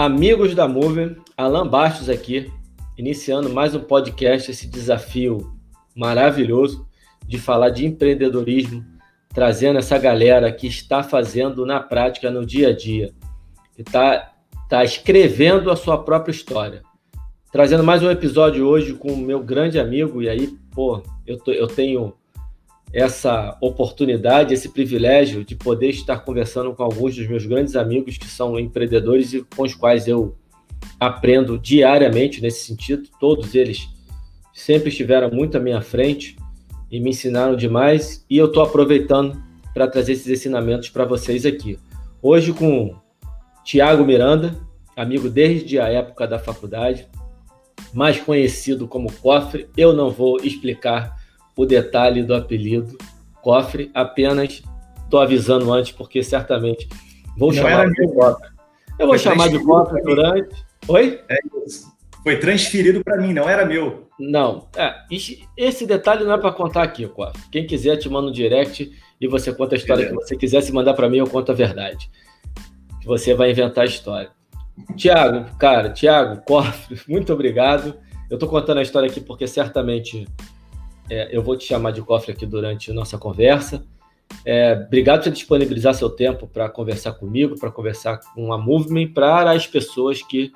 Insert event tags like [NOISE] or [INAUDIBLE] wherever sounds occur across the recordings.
Amigos da Mover, Alan Bastos aqui, iniciando mais um podcast, esse desafio maravilhoso de falar de empreendedorismo, trazendo essa galera que está fazendo na prática, no dia a dia, que está tá escrevendo a sua própria história. Trazendo mais um episódio hoje com o meu grande amigo, e aí, pô, eu, tô, eu tenho essa oportunidade, esse privilégio de poder estar conversando com alguns dos meus grandes amigos que são empreendedores e com os quais eu aprendo diariamente nesse sentido. Todos eles sempre estiveram muito à minha frente e me ensinaram demais e eu estou aproveitando para trazer esses ensinamentos para vocês aqui. Hoje com Tiago Miranda, amigo desde a época da faculdade, mais conhecido como Cofre. Eu não vou explicar o detalhe do apelido Cofre, apenas estou avisando antes, porque certamente vou não chamar de Cofre. Eu vou Foi chamar de Cofre durante. Oi? É isso. Foi transferido para mim, não era meu. Não, é, esse detalhe não é para contar aqui, Cofre. Quem quiser te manda um direct e você conta a história que você quiser. Se mandar para mim, eu conto a verdade. Você vai inventar a história. Tiago, cara, Tiago, Cofre, [LAUGHS] muito obrigado. Eu estou contando a história aqui porque certamente é, eu vou te chamar de cofre aqui durante a nossa conversa. É, obrigado por disponibilizar seu tempo para conversar comigo, para conversar com a Movement, para as pessoas que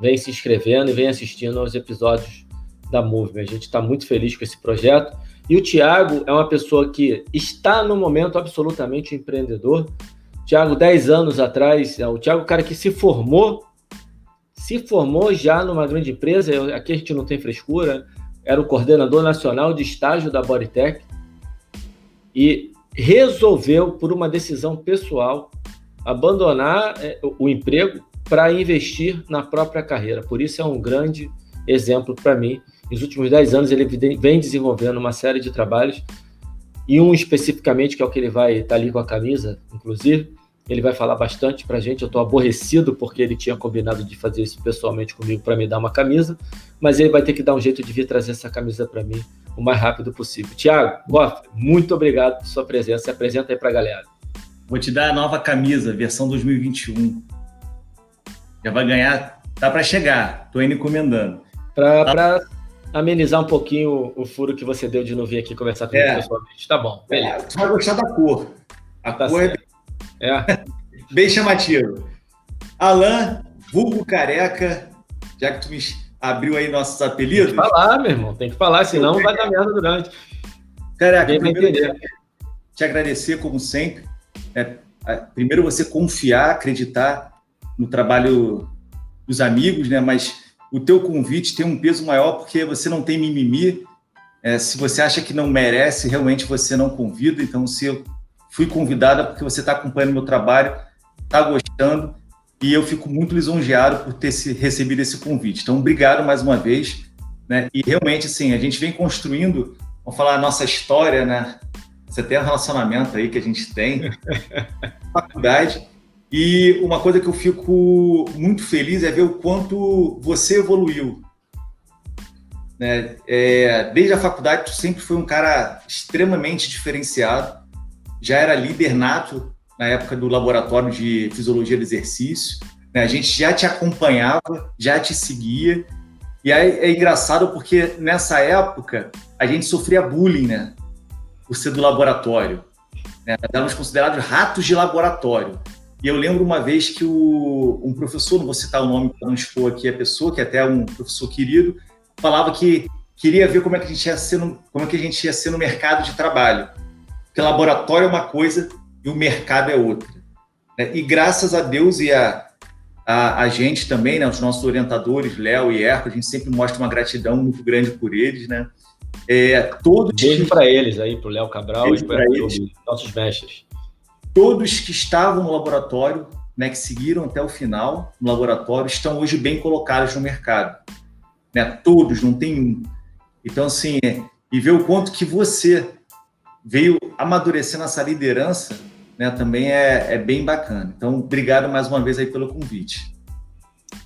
vêm se inscrevendo e vêm assistindo aos episódios da Movement. A gente está muito feliz com esse projeto. E o Tiago é uma pessoa que está no momento absolutamente empreendedor. Tiago, 10 anos atrás, é o Tiago, é cara que se formou, se formou já numa grande empresa. Aqui a gente não tem frescura era o coordenador nacional de estágio da Bodytech e resolveu, por uma decisão pessoal, abandonar é, o emprego para investir na própria carreira. Por isso é um grande exemplo para mim. Nos últimos 10 anos ele vem desenvolvendo uma série de trabalhos e um especificamente que é o que ele vai estar tá ali com a camisa, inclusive, ele vai falar bastante para a gente. Eu estou aborrecido porque ele tinha combinado de fazer isso pessoalmente comigo para me dar uma camisa, mas ele vai ter que dar um jeito de vir trazer essa camisa para mim o mais rápido possível. Tiago, muito obrigado por sua presença. Se apresenta aí para a galera. Vou te dar a nova camisa, versão 2021. Já vai ganhar, tá para chegar. Estou indo encomendando. Para tá. amenizar um pouquinho o, o, furo que você deu de não vir aqui conversar comigo é. pessoalmente. Tá bom, beleza. É, tu vai gostar da cor. A tá cor é certo. é é. [LAUGHS] Bem chamativo. Alan, vulgo careca, já que tu me abriu aí nossos apelidos. Tem que falar, meu irmão, tem que falar, senão vai dar merda durante. Careca, primeiro te agradecer, como sempre. É, primeiro você confiar, acreditar no trabalho dos amigos, né? Mas o teu convite tem um peso maior porque você não tem mimimi. É, se você acha que não merece, realmente você não convida. Então, se eu fui convidada porque você está acompanhando meu trabalho, está gostando e eu fico muito lisonjeado por ter se, recebido esse convite. Então, obrigado mais uma vez. Né? E realmente, assim, a gente vem construindo, vamos falar a nossa história, né? Você tem um relacionamento aí que a gente tem, [LAUGHS] faculdade. E uma coisa que eu fico muito feliz é ver o quanto você evoluiu. Né? É, desde a faculdade, tu sempre foi um cara extremamente diferenciado já era líder nato na época do laboratório de fisiologia do exercício. Né? A gente já te acompanhava, já te seguia. E aí é engraçado porque nessa época a gente sofria bullying, né? Por ser do laboratório. Né? Éramos considerados ratos de laboratório. E eu lembro uma vez que o, um professor, não vou citar o nome para não expor aqui a pessoa, que é até um professor querido, falava que queria ver como é que a gente ia ser no, como é que a gente ia ser no mercado de trabalho. Porque laboratório é uma coisa e o mercado é outra. Né? E graças a Deus e a, a, a gente também, né, os nossos orientadores, Léo e Erco, a gente sempre mostra uma gratidão muito grande por eles, né? É, todos Beijo para eles aí, para o Léo Cabral e para eles, nossos mestres. Todos que estavam no laboratório, né, que seguiram até o final no laboratório, estão hoje bem colocados no mercado. Né? Todos, não tem um. Então, assim, e ver o quanto que você veio amadurecer nessa liderança, né, também é, é bem bacana. Então, obrigado mais uma vez aí pelo convite.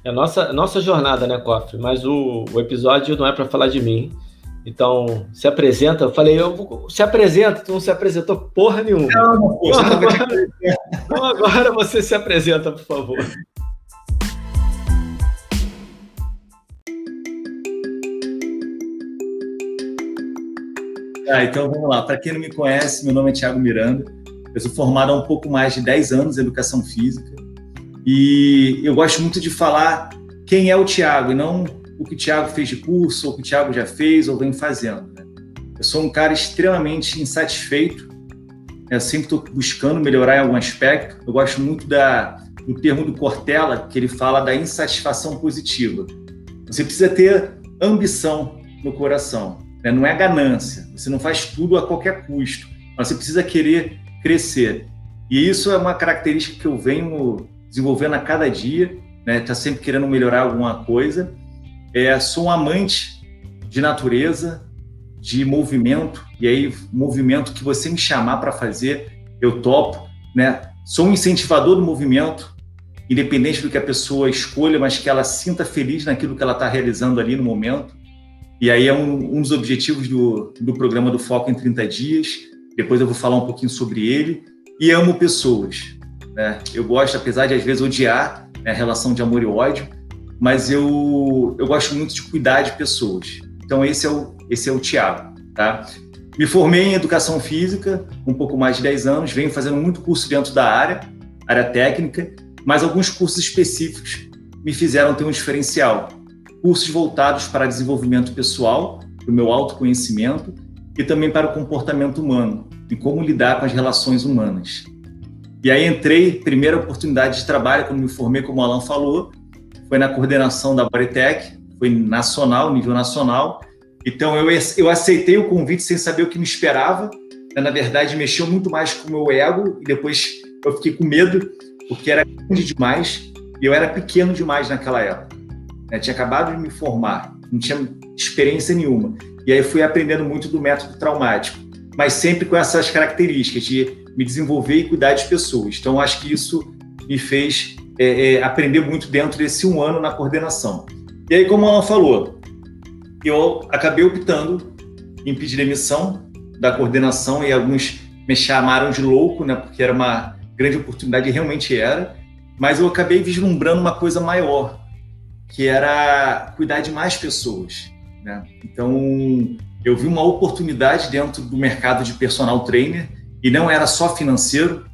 É nossa nossa jornada, né, Cofre? Mas o, o episódio não é para falar de mim. Então, se apresenta. Eu falei, eu vou, se apresenta, tu não se apresentou porra nenhuma. Não, não, [LAUGHS] agora você se apresenta, por favor. Ah, então vamos lá. Para quem não me conhece, meu nome é Thiago Miranda. Eu sou formado há um pouco mais de 10 anos em educação física. E eu gosto muito de falar quem é o Thiago e não o que o Thiago fez de curso, ou o que o Thiago já fez ou vem fazendo. Né? Eu sou um cara extremamente insatisfeito. Eu sempre estou buscando melhorar em algum aspecto. Eu gosto muito da, do termo do Cortella, que ele fala da insatisfação positiva. Você precisa ter ambição no coração. Né? Não é ganância. Você não faz tudo a qualquer custo. Mas você precisa querer crescer. E isso é uma característica que eu venho desenvolvendo a cada dia. Né? Tá sempre querendo melhorar alguma coisa. É, sou um amante de natureza, de movimento. E aí, movimento que você me chamar para fazer, eu topo. Né? Sou um incentivador do movimento, independente do que a pessoa escolha, mas que ela sinta feliz naquilo que ela está realizando ali no momento. E aí é um, um dos objetivos do, do programa do Foco em 30 Dias. Depois eu vou falar um pouquinho sobre ele. E amo pessoas. Né? Eu gosto, apesar de às vezes odiar né, a relação de amor e ódio, mas eu, eu gosto muito de cuidar de pessoas. Então esse é o, esse é o Tiago. Tá? Me formei em Educação Física, um pouco mais de 10 anos, venho fazendo muito curso dentro da área, área técnica, mas alguns cursos específicos me fizeram ter um diferencial cursos voltados para desenvolvimento pessoal, para o meu autoconhecimento e também para o comportamento humano e como lidar com as relações humanas. E aí entrei, primeira oportunidade de trabalho, quando me formei, como o Alan falou, foi na coordenação da Baritec, foi nacional, nível nacional. Então eu, eu aceitei o convite sem saber o que me esperava. Na verdade, mexeu muito mais com o meu ego e depois eu fiquei com medo, porque era grande demais e eu era pequeno demais naquela época. Né? Tinha acabado de me formar, não tinha experiência nenhuma. E aí fui aprendendo muito do método traumático, mas sempre com essas características de me desenvolver e cuidar de pessoas. Então, acho que isso me fez é, é, aprender muito dentro desse um ano na coordenação. E aí, como ela falou, eu acabei optando em pedir demissão da coordenação e alguns me chamaram de louco, né, porque era uma grande oportunidade, realmente era, mas eu acabei vislumbrando uma coisa maior, que era cuidar de mais pessoas. Né? Então, eu vi uma oportunidade dentro do mercado de personal trainer e não era só financeiro,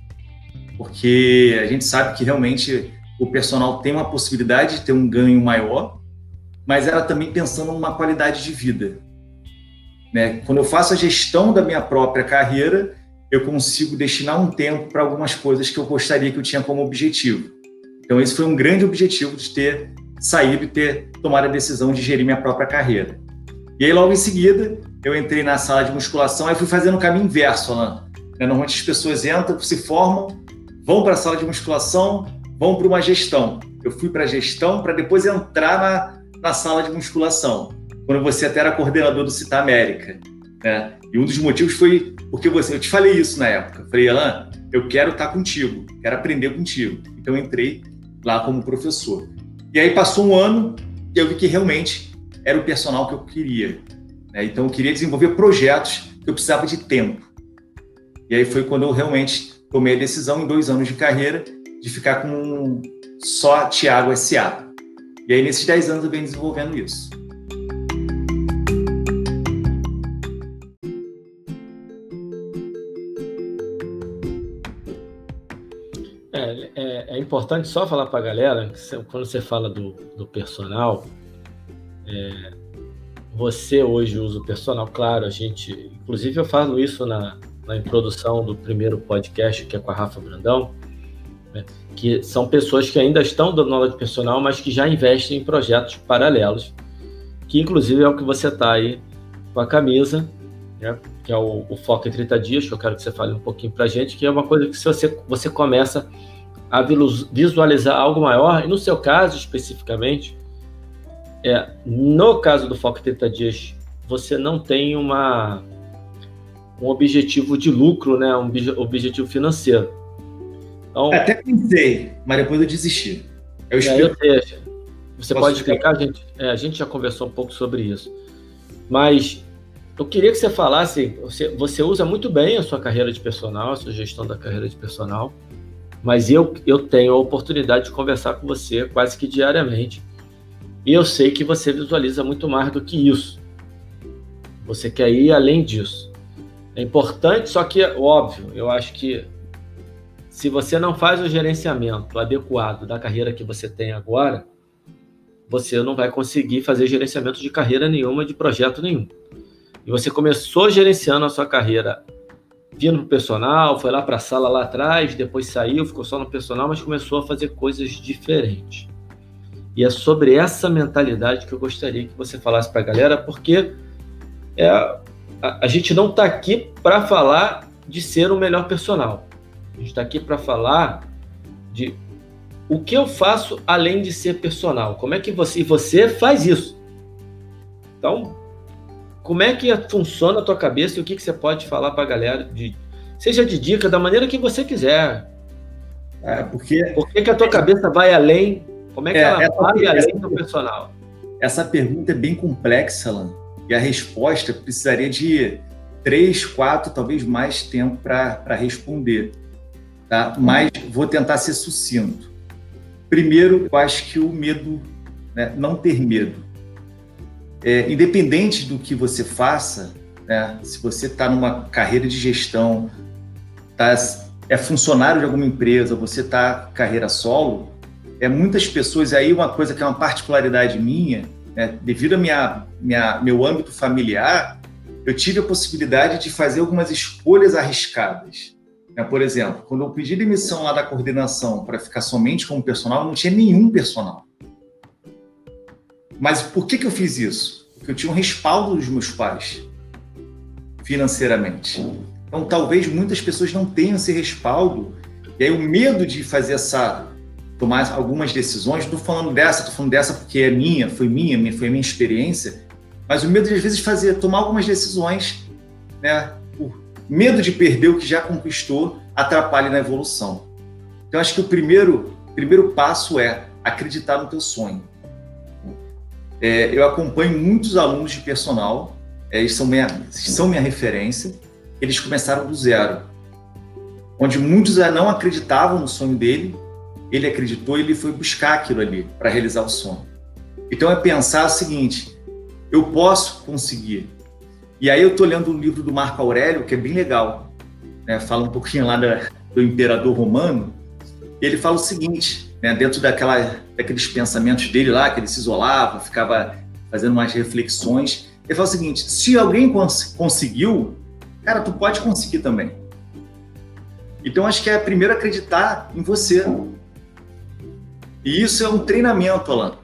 porque a gente sabe que realmente o personal tem uma possibilidade de ter um ganho maior, mas era também pensando numa qualidade de vida. Né? Quando eu faço a gestão da minha própria carreira, eu consigo destinar um tempo para algumas coisas que eu gostaria que eu tinha como objetivo. Então, esse foi um grande objetivo de ter saído e ter tomado a decisão de gerir minha própria carreira. E aí, logo em seguida, eu entrei na sala de musculação, aí fui fazendo o caminho inverso, Alan. Né, normalmente as pessoas entram, se formam, vão para a sala de musculação, vão para uma gestão. Eu fui para a gestão para depois entrar na, na sala de musculação, quando você até era coordenador do Cita América. Né? E um dos motivos foi porque você, eu te falei isso na época. Falei, Alan, eu quero estar contigo, quero aprender contigo. Então eu entrei lá como professor. E aí passou um ano e eu vi que realmente era o personal que eu queria. Né? Então eu queria desenvolver projetos que eu precisava de tempo. E aí foi quando eu realmente tomei a decisão, em dois anos de carreira, de ficar com só Tiago SA. E aí nesses dez anos eu venho desenvolvendo isso. Importante só falar para a galera que quando você fala do, do personal, é, você hoje usa o personal, claro, a gente, inclusive eu falo isso na, na introdução do primeiro podcast, que é com a Rafa Brandão, né, que são pessoas que ainda estão dando aula de personal, mas que já investem em projetos paralelos, que inclusive é o que você está aí com a camisa, né, que é o, o Foco em 30 Dias, que eu quero que você fale um pouquinho para gente, que é uma coisa que se você, você começa a visualizar algo maior, e no seu caso especificamente, é, no caso do Foco 30 Dias, você não tem uma, um objetivo de lucro, né, um objetivo financeiro. Então, Até pensei, mas depois eu desisti. Eu explico. É, você Posso pode explicar? A gente, é, a gente já conversou um pouco sobre isso. Mas eu queria que você falasse, você, você usa muito bem a sua carreira de personal, a sua gestão da carreira de personal, mas eu, eu tenho a oportunidade de conversar com você quase que diariamente. E eu sei que você visualiza muito mais do que isso. Você quer ir além disso. É importante, só que, óbvio, eu acho que se você não faz o gerenciamento adequado da carreira que você tem agora, você não vai conseguir fazer gerenciamento de carreira nenhuma, de projeto nenhum. E você começou gerenciando a sua carreira vindo para o personal, foi lá para a sala lá atrás, depois saiu, ficou só no personal, mas começou a fazer coisas diferentes. E é sobre essa mentalidade que eu gostaria que você falasse para a galera, porque é, a, a gente não está aqui para falar de ser o melhor personal. A gente está aqui para falar de o que eu faço além de ser personal. Como é que você você faz isso? Então, como é que funciona a tua cabeça e o que, que você pode falar para a galera, de, seja de dica, da maneira que você quiser. É, porque... Por que, que a tua cabeça vai além? Como é que é, ela vai além do personal? Essa pergunta é bem complexa, Alan, e a resposta precisaria de três, quatro, talvez mais tempo para responder. Tá? Mas vou tentar ser sucinto. Primeiro, eu acho que o medo, né, não ter medo é, independente do que você faça, né, se você está numa carreira de gestão, tá, é funcionário de alguma empresa, você está carreira solo, é muitas pessoas aí uma coisa que é uma particularidade minha, né, devido a minha, minha meu âmbito familiar, eu tive a possibilidade de fazer algumas escolhas arriscadas. Né? Por exemplo, quando eu pedi demissão lá da coordenação para ficar somente como personal, não tinha nenhum personal. Mas por que, que eu fiz isso? Porque eu tinha um respaldo dos meus pais financeiramente. Então, talvez muitas pessoas não tenham esse respaldo. E aí, o medo de fazer essa. tomar algumas decisões, estou falando dessa, estou falando dessa porque é minha, foi minha, foi minha experiência. Mas o medo de, às vezes, fazer, tomar algumas decisões, né, por medo de perder o que já conquistou, atrapalha na evolução. Então, acho que o primeiro, primeiro passo é acreditar no teu sonho. É, eu acompanho muitos alunos de personal, é, eles são minha, são minha referência, eles começaram do zero. Onde muitos não acreditavam no sonho dele, ele acreditou e ele foi buscar aquilo ali para realizar o sonho. Então é pensar o seguinte: eu posso conseguir. E aí eu estou lendo um livro do Marco Aurélio, que é bem legal, né? fala um pouquinho lá da, do imperador romano, ele fala o seguinte: né, dentro daquela, daqueles pensamentos dele lá, que ele se isolava, ficava fazendo umas reflexões. Ele fala o seguinte: se alguém cons conseguiu, cara, tu pode conseguir também. Então acho que é primeiro acreditar em você. E isso é um treinamento, Alan.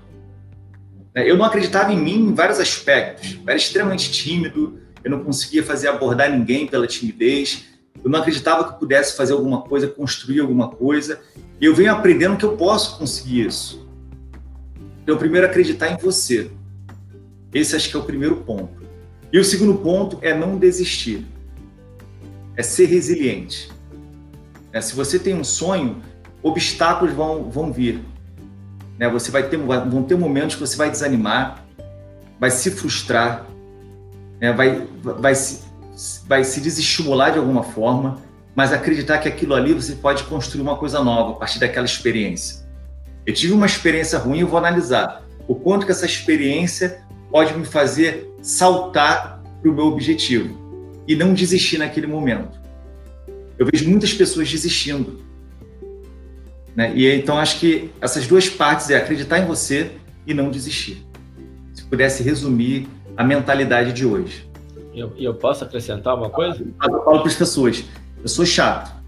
É, eu não acreditava em mim em vários aspectos. Eu era extremamente tímido, eu não conseguia fazer abordar ninguém pela timidez, eu não acreditava que pudesse fazer alguma coisa, construir alguma coisa. E eu venho aprendendo que eu posso conseguir isso. Então, primeiro, acreditar em você. Esse acho que é o primeiro ponto. E o segundo ponto é não desistir. É ser resiliente. É, se você tem um sonho, obstáculos vão, vão vir. Né? Você vai ter, vão ter momentos que você vai desanimar, vai se frustrar, né? vai, vai, se, vai se desestimular de alguma forma mas acreditar que aquilo ali você pode construir uma coisa nova a partir daquela experiência. Eu tive uma experiência ruim, eu vou analisar o quanto que essa experiência pode me fazer saltar para o meu objetivo e não desistir naquele momento. Eu vejo muitas pessoas desistindo. Né? E então acho que essas duas partes é acreditar em você e não desistir. Se pudesse resumir a mentalidade de hoje. Eu, eu, posso acrescentar uma coisa? Eu falo para as pessoas: eu sou chato.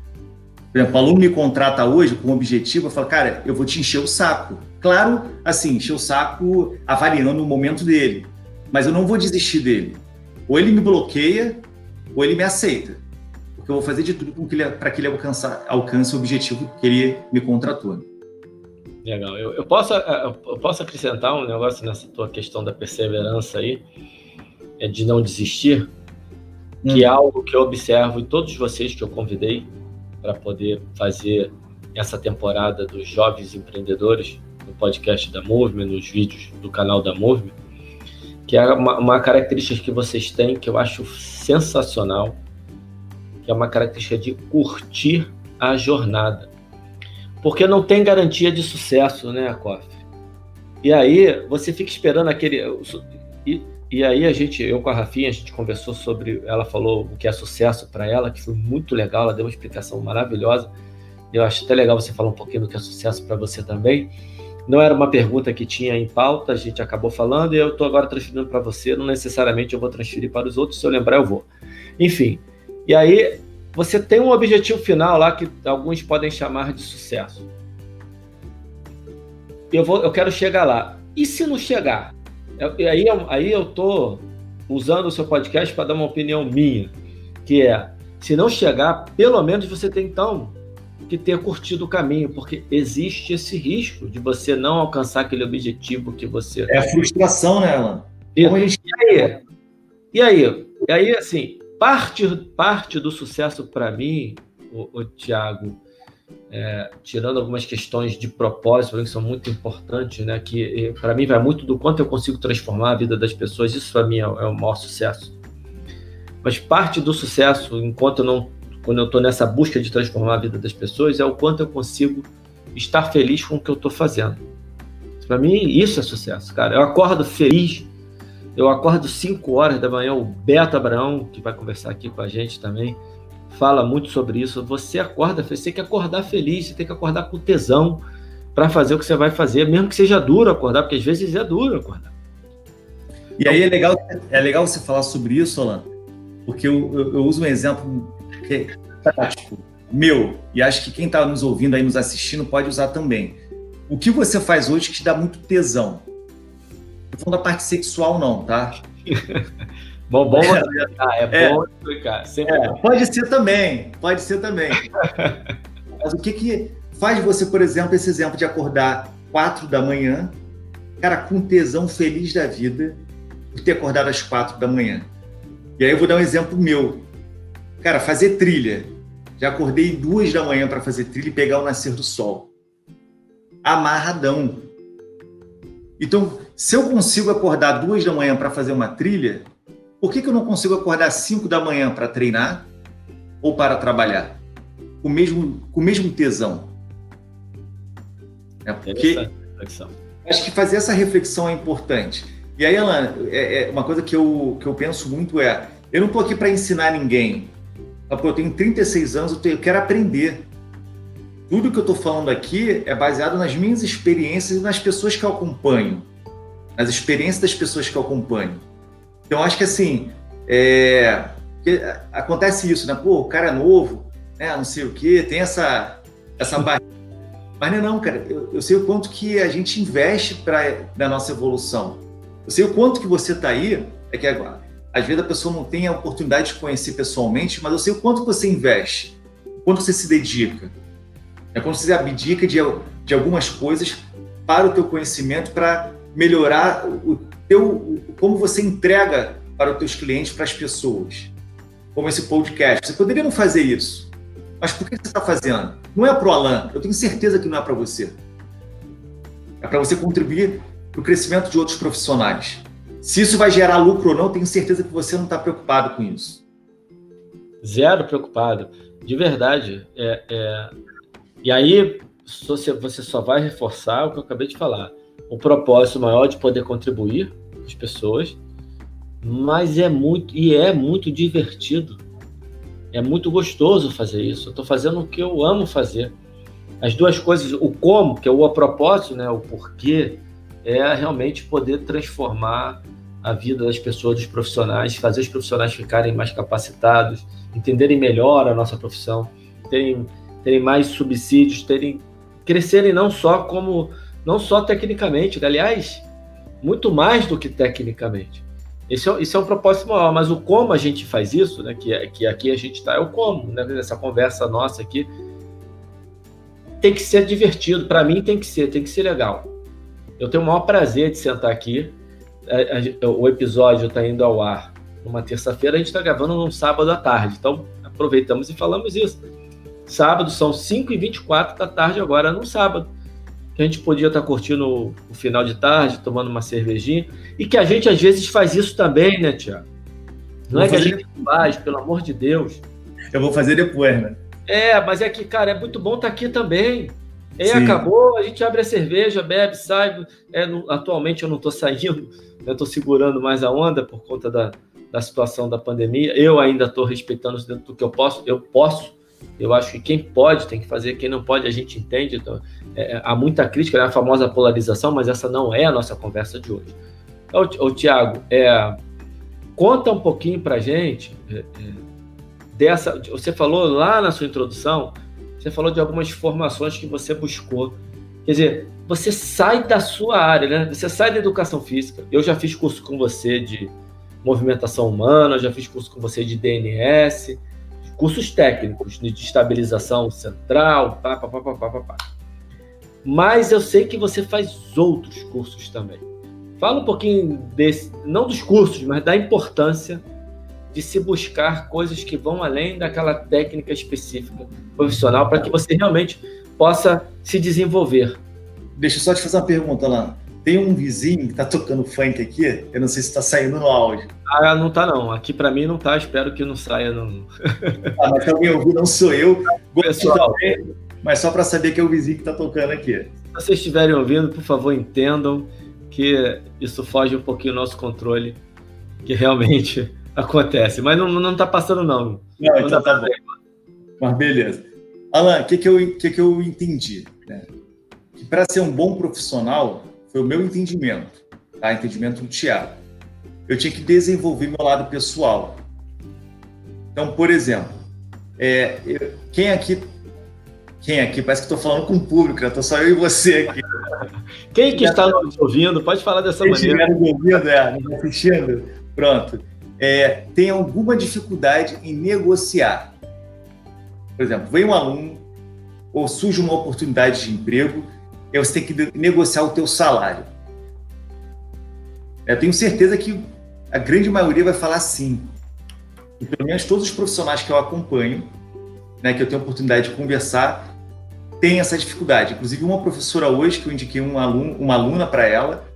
Por exemplo, o aluno me contrata hoje com um objetivo, eu falo, cara, eu vou te encher o saco. Claro, assim, encher o saco avaliando o momento dele, mas eu não vou desistir dele. Ou ele me bloqueia, ou ele me aceita. Porque eu vou fazer de tudo para que ele alcance o objetivo que ele me contratou. Legal. Eu, eu, posso, eu posso acrescentar um negócio nessa tua questão da perseverança aí, é de não desistir? que é hum. algo que eu observo em todos vocês que eu convidei para poder fazer essa temporada dos jovens empreendedores no podcast da Movement, nos vídeos do canal da Movement, que é uma, uma característica que vocês têm que eu acho sensacional, que é uma característica de curtir a jornada. Porque não tem garantia de sucesso, né, Koff? E aí você fica esperando aquele. E e aí a gente, eu com a Rafinha, a gente conversou sobre, ela falou o que é sucesso para ela, que foi muito legal, ela deu uma explicação maravilhosa. Eu acho até legal você falar um pouquinho do que é sucesso para você também. Não era uma pergunta que tinha em pauta, a gente acabou falando e eu estou agora transferindo para você. Não necessariamente eu vou transferir para os outros, se eu lembrar, eu vou. Enfim, e aí você tem um objetivo final lá que alguns podem chamar de sucesso. Eu, vou, eu quero chegar lá. E se não chegar? Eu, aí, aí eu estou usando o seu podcast para dar uma opinião minha, que é, se não chegar, pelo menos você tem então que ter curtido o caminho, porque existe esse risco de você não alcançar aquele objetivo que você. É a frustração, né, Alan? E, gente... e aí? E aí? E aí, assim, parte, parte do sucesso para mim, o, o Tiago, é, tirando algumas questões de propósito que são muito importantes, né? Que para mim vai muito do quanto eu consigo transformar a vida das pessoas. Isso para mim é, é, o maior sucesso. Mas parte do sucesso, enquanto eu não quando eu estou nessa busca de transformar a vida das pessoas, é o quanto eu consigo estar feliz com o que eu estou fazendo. Para mim, isso é sucesso, cara. Eu acordo feliz, eu acordo 5 horas da manhã. O Beto Abraão, que vai conversar aqui com a gente também, fala muito sobre isso. Você acorda, você tem que acordar feliz, você tem que acordar com tesão para fazer o que você vai fazer, mesmo que seja duro acordar, porque às vezes é duro acordar. E aí é legal, é legal você falar sobre isso, Alan, porque eu, eu, eu uso um exemplo que prático, meu, e acho que quem está nos ouvindo aí, nos assistindo, pode usar também. O que você faz hoje que te dá muito tesão? Não da parte sexual, não, tá? [LAUGHS] bom, bom ah, é, é bom explicar. É, pode ser também, pode ser também. [LAUGHS] Mas o que que faz você, por exemplo, esse exemplo de acordar quatro da manhã, cara, com tesão feliz da vida, por ter acordado às quatro da manhã? E aí eu vou dar um exemplo meu. Cara, fazer trilha. Já acordei duas da manhã para fazer trilha e pegar o nascer do sol. Amarradão. Então, se eu consigo acordar duas da manhã para fazer uma trilha, por que, que eu não consigo acordar cinco da manhã para treinar ou para trabalhar? Com o mesmo, com o mesmo tesão. É porque acho que fazer essa reflexão é importante. E aí, Alan, é, é uma coisa que eu, que eu penso muito é: eu não estou aqui para ensinar ninguém, eu tenho 36 anos, eu, tenho, eu quero aprender. Tudo que eu estou falando aqui é baseado nas minhas experiências e nas pessoas que eu acompanho, nas experiências das pessoas que eu acompanho. Então, acho que assim, é, acontece isso, né? Pô, o cara é novo, né? não sei o quê, tem essa, essa barreira. Mas não é não, cara. Eu, eu, sei o quanto que a gente investe para na nossa evolução. Eu sei o quanto que você está aí, é que agora às vezes a pessoa não tem a oportunidade de conhecer pessoalmente, mas eu sei o quanto você investe, o quanto você se dedica. É quando você abdica de, de algumas coisas para o teu conhecimento, para melhorar o teu, como você entrega para os teus clientes, para as pessoas. Como esse podcast. Você poderia não fazer isso. Mas por que você está fazendo? Não é para o Alan. Eu tenho certeza que não é para você. É para você contribuir para o crescimento de outros profissionais. Se isso vai gerar lucro ou não, tenho certeza que você não está preocupado com isso. Zero preocupado, de verdade. É, é... E aí você só vai reforçar o que eu acabei de falar. O propósito maior de poder contribuir com as pessoas, mas é muito e é muito divertido. É muito gostoso fazer isso. Eu estou fazendo o que eu amo fazer. As duas coisas, o como, que é o a propósito, né, o porquê, é realmente poder transformar a vida das pessoas, dos profissionais, fazer os profissionais ficarem mais capacitados, entenderem melhor a nossa profissão, terem, terem mais subsídios, terem crescerem não só como não só tecnicamente, aliás, muito mais do que tecnicamente. Esse é, esse é um propósito maior, mas o como a gente faz isso, né, que, é, que aqui a gente está, é o como, né, nessa conversa nossa aqui, tem que ser divertido, para mim tem que ser, tem que ser legal. Eu tenho o maior prazer de sentar aqui a, a, o episódio está indo ao ar numa terça-feira, a gente está gravando num sábado à tarde. Então, aproveitamos e falamos isso. Sábado são 5h24 da tarde agora, no sábado. Que a gente podia estar curtindo o, final de tarde, tomando uma cervejinha. E que a gente às vezes faz isso também, né, Tiago? Não vou é que a gente faz, pelo amor de Deus. Eu vou fazer depois, né? É, mas é que, cara, é muito bom estar aqui também. E aí Sim. acabou, a gente abre a cerveja, bebe, sai. É, no, atualmente eu não estou [LAUGHS] saindo, eu estou segurando mais a onda por conta da, da situação da pandemia. Eu ainda estou respeitando dentro do que eu posso. Eu posso. Eu acho que quem pode tem que fazer, quem não pode a gente entende. Então, é, há muita crítica, é a famosa polarização, mas essa não é a nossa conversa de hoje. Ô, Tiago, é, conta um pouquinho para gente é, é, dessa. Você falou lá na sua introdução você falou de algumas formações que você buscou. Quer dizer, você sai da sua área, né? Você sai da educação física. Eu já fiz curso com você de movimentação humana, já fiz curso com você de DNS, cursos técnicos de estabilização central, pá, pá, pá, pá, pá, pá. Mas eu sei que você faz outros cursos também. Fala um pouquinho desse, não dos cursos, mas da importância de se buscar coisas que vão além daquela técnica específica profissional para que você realmente possa se desenvolver. Deixa eu só te fazer uma pergunta lá. Tem um vizinho que está tocando funk aqui, eu não sei se está saindo no áudio. Ah, não está não. Aqui para mim não está, espero que não saia. Não. [LAUGHS] ah, mas alguém ouviu, não sou eu. Pessoal, mas só para saber que é o vizinho que está tocando aqui. Se vocês estiverem ouvindo, por favor, entendam que isso foge um pouquinho do nosso controle, que realmente [LAUGHS] Acontece, mas não, não tá passando, não. Não, então tá bom. Mas beleza. Alan, o que, que, eu, que, que eu entendi? Né? Que para ser um bom profissional, foi o meu entendimento, tá? Entendimento do Tiago. Eu tinha que desenvolver meu lado pessoal. Então, por exemplo, é, eu, quem aqui quem aqui? Parece que estou falando com o público, né? Estou só eu e você aqui. [LAUGHS] Quem que está nos ouvindo, pode falar dessa Quem maneira. Quem ouvindo, é, nos assistindo, pronto é, tem alguma dificuldade em negociar. Por exemplo, vem um aluno ou surge uma oportunidade de emprego e você tem que negociar o teu salário. Eu tenho certeza que a grande maioria vai falar sim. E pelo menos todos os profissionais que eu acompanho, né, que eu tenho oportunidade de conversar, têm essa dificuldade. Inclusive, uma professora hoje, que eu indiquei um aluno, uma aluna para ela,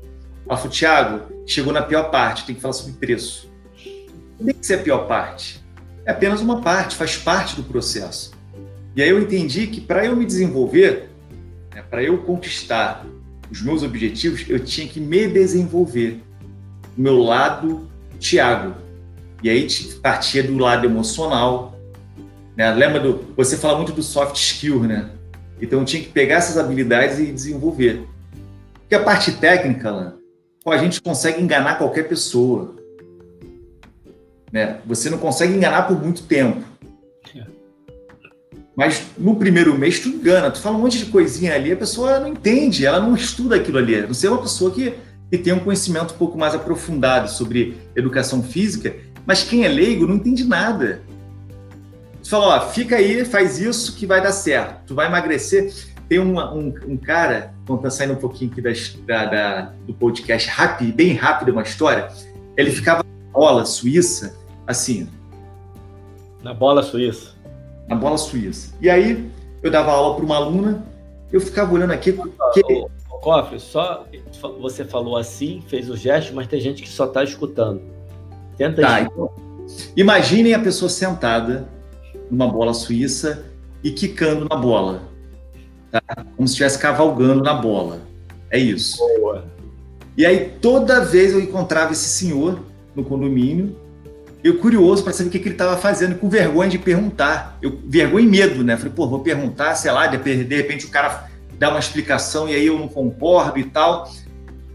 ela falou, Tiago, chegou na pior parte, tem que falar sobre preço. Não tem que ser a pior parte. É apenas uma parte, faz parte do processo. E aí eu entendi que para eu me desenvolver, né, para eu conquistar os meus objetivos, eu tinha que me desenvolver. O meu lado Tiago. E aí partia do lado emocional. Né? Lembra do. Você fala muito do soft skill, né? Então eu tinha que pegar essas habilidades e desenvolver. Porque a parte técnica, Alan, a gente consegue enganar qualquer pessoa. Né? Você não consegue enganar por muito tempo. Mas no primeiro mês tu engana, tu fala um monte de coisinha ali, a pessoa não entende, ela não estuda aquilo ali. Não ser uma pessoa que, que tem um conhecimento um pouco mais aprofundado sobre educação física, mas quem é leigo não entende nada. Tu fala, ó, fica aí, faz isso que vai dar certo. Tu vai emagrecer. Tem uma, um, um, cara, quando tá saindo um pouquinho aqui da, da, do podcast, rápido, bem rápido uma história, ele ficava na bola suíça assim. Na bola suíça. Na bola suíça. E aí eu dava aula para uma aluna, eu ficava olhando aqui. Que... Cofre, só você falou assim, fez o gesto, mas tem gente que só está escutando. Tenta tá, então, Imaginem a pessoa sentada numa bola suíça e quicando na bola. Tá? Como se estivesse cavalgando na bola. É isso. Boa. E aí, toda vez eu encontrava esse senhor no condomínio, eu curioso para saber o que, que ele estava fazendo, com vergonha de perguntar. Eu, vergonha e medo, né? Falei, pô, vou perguntar, sei lá, de, de repente o cara dá uma explicação e aí eu não concordo e tal.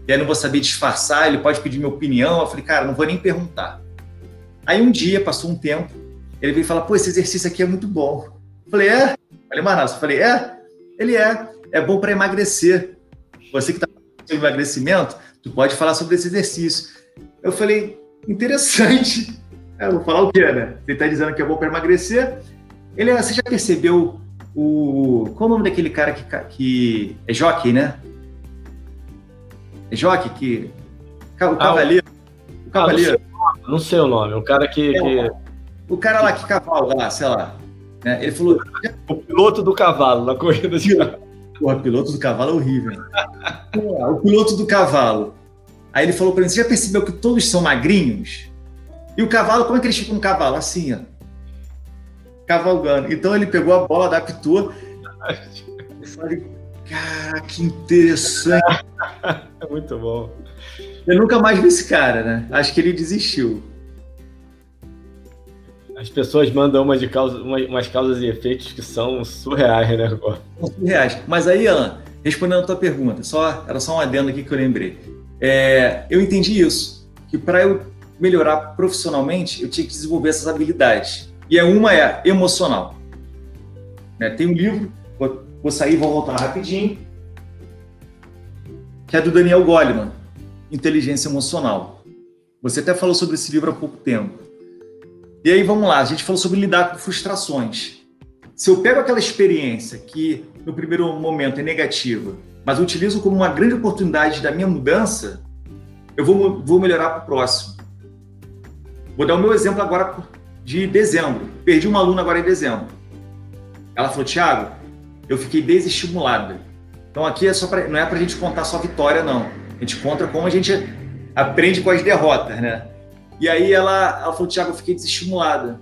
E aí não vou saber disfarçar, ele pode pedir minha opinião. Eu falei, cara, não vou nem perguntar. Aí um dia, passou um tempo, ele veio falar, pô, esse exercício aqui é muito bom. Eu falei, é? Falei, Manaus, falei, é? Ele é. É bom para emagrecer. Você que está fazendo emagrecimento, tu pode falar sobre esse exercício. Eu falei, interessante. É, eu vou falar o quê, né? Você está dizendo que é bom para emagrecer. Ele, é, você já percebeu o. Qual é o nome daquele cara que, que é jockey, né? É jockey que. O ah, cavaleiro. o cavaleiro. Ah, não, sei, o nome. O cara que. É, que... O cara lá que cavalga lá, sei lá. Né? Ele falou. O piloto do cavalo na corrida de Porra, piloto do cavalo é horrível. [LAUGHS] o piloto do cavalo. Aí ele falou para mim: você já percebeu que todos são magrinhos? E o cavalo, como é que eles ficam no cavalo? Assim, ó. Cavalgando. Então ele pegou a bola, adaptou. [LAUGHS] Eu falei, Cara, que interessante. [LAUGHS] muito bom. Eu nunca mais vi esse cara, né? Acho que ele desistiu. As pessoas mandam uma de causa, uma, umas causas e efeitos que são surreais, né, São surreais. Mas aí, Alan, respondendo a tua pergunta, só, era só um adendo aqui que eu lembrei. É, eu entendi isso, que para eu melhorar profissionalmente, eu tinha que desenvolver essas habilidades. E é uma é emocional. Né? Tem um livro, vou, vou sair vou voltar rapidinho, que é do Daniel Goleman, Inteligência Emocional. Você até falou sobre esse livro há pouco tempo. E aí vamos lá, a gente falou sobre lidar com frustrações. Se eu pego aquela experiência que no primeiro momento é negativa, mas utilizo como uma grande oportunidade da minha mudança, eu vou, vou melhorar para o próximo. Vou dar o meu exemplo agora de dezembro. Perdi uma aluna agora em dezembro. Ela falou, Thiago, eu fiquei desestimulada. Então aqui é só pra, não é para a gente contar só vitória, não. A gente conta como a gente aprende com as derrotas, né? E aí ela, ela falou, Tiago, eu fiquei desestimulada.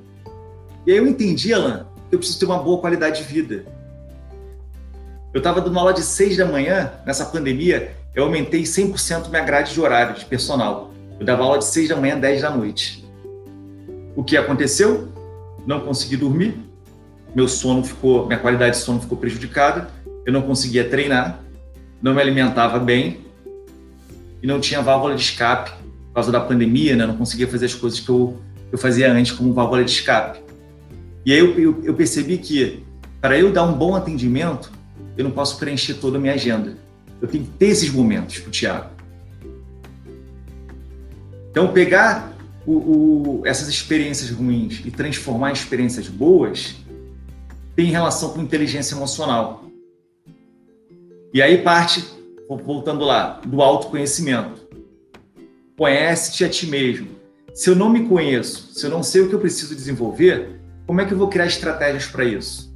E aí eu entendi, Alan, que eu preciso ter uma boa qualidade de vida. Eu estava dando aula de 6 da manhã, nessa pandemia, eu aumentei 100% minha grade de horário de personal. Eu dava aula de 6 da manhã, 10 da noite. O que aconteceu? Não consegui dormir, meu sono ficou, minha qualidade de sono ficou prejudicada, eu não conseguia treinar, não me alimentava bem e não tinha válvula de escape por causa da pandemia, né? Não conseguia fazer as coisas que eu, eu fazia antes como válvula de escape. E aí eu, eu, eu percebi que para eu dar um bom atendimento, eu não posso preencher toda a minha agenda. Eu tenho que ter esses momentos para o Tiago. Então, pegar o, o, essas experiências ruins e transformar em experiências boas tem relação com inteligência emocional. E aí parte, voltando lá, do autoconhecimento. Conhece-te a ti mesmo. Se eu não me conheço, se eu não sei o que eu preciso desenvolver, como é que eu vou criar estratégias para isso?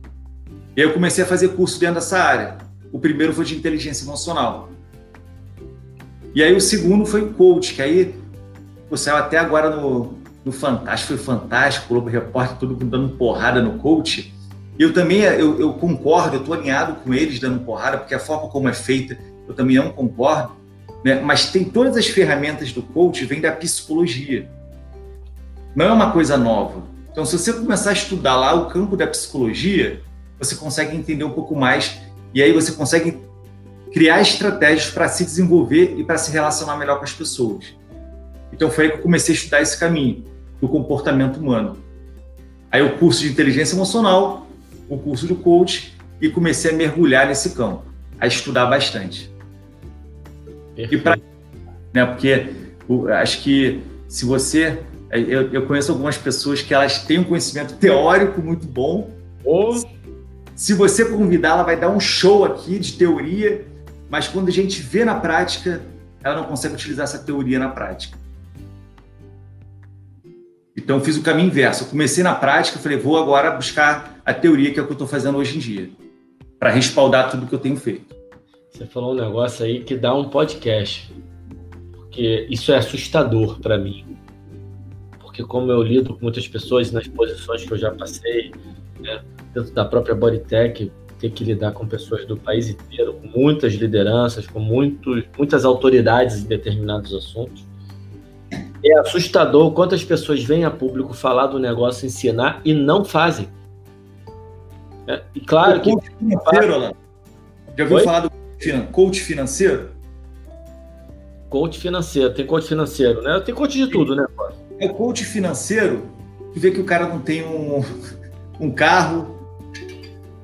E aí eu comecei a fazer curso dentro dessa área. O primeiro foi de inteligência emocional. E aí o segundo foi coach, que aí você até agora no, no Fantástico, foi fantástico, Globo Repórter, tudo dando porrada no coach. Eu também eu, eu concordo, eu estou alinhado com eles dando porrada, porque a forma como é feita eu também não concordo né? mas tem todas as ferramentas do coach vêm da psicologia. Não é uma coisa nova. Então, se você começar a estudar lá o campo da psicologia, você consegue entender um pouco mais e aí você consegue criar estratégias para se desenvolver e para se relacionar melhor com as pessoas. Então, foi aí que eu comecei a estudar esse caminho do comportamento humano. Aí, o curso de inteligência emocional, o curso do coach e comecei a mergulhar nesse campo, a estudar bastante. E pra, né, porque acho que se você. Eu, eu, conheço algumas pessoas que elas têm um conhecimento teórico muito bom. Ou se você convidar, ela vai dar um show aqui de teoria, mas quando a gente vê na prática, ela não consegue utilizar essa teoria na prática. Então, fiz o caminho inverso. Eu comecei na prática, falei, vou agora buscar a teoria, que é o que eu estou fazendo hoje em dia, para respaldar tudo que eu tenho feito. Você falou um negócio aí que dá um podcast. Porque isso é assustador para mim. Porque como eu lido com muitas pessoas nas posições que eu já passei, né, dentro da própria Bodytech, ter que lidar com pessoas do país inteiro, com muitas lideranças, com muitas autoridades em determinados assuntos. É assustador quantas pessoas vêm a público falar do negócio, ensinar e não fazem. É, e claro que. Já ouviu falar do coach financeiro? Coach financeiro, tem coach financeiro, né? Tem coach de tudo, né? É o coach financeiro que vê que o cara não tem um, um carro,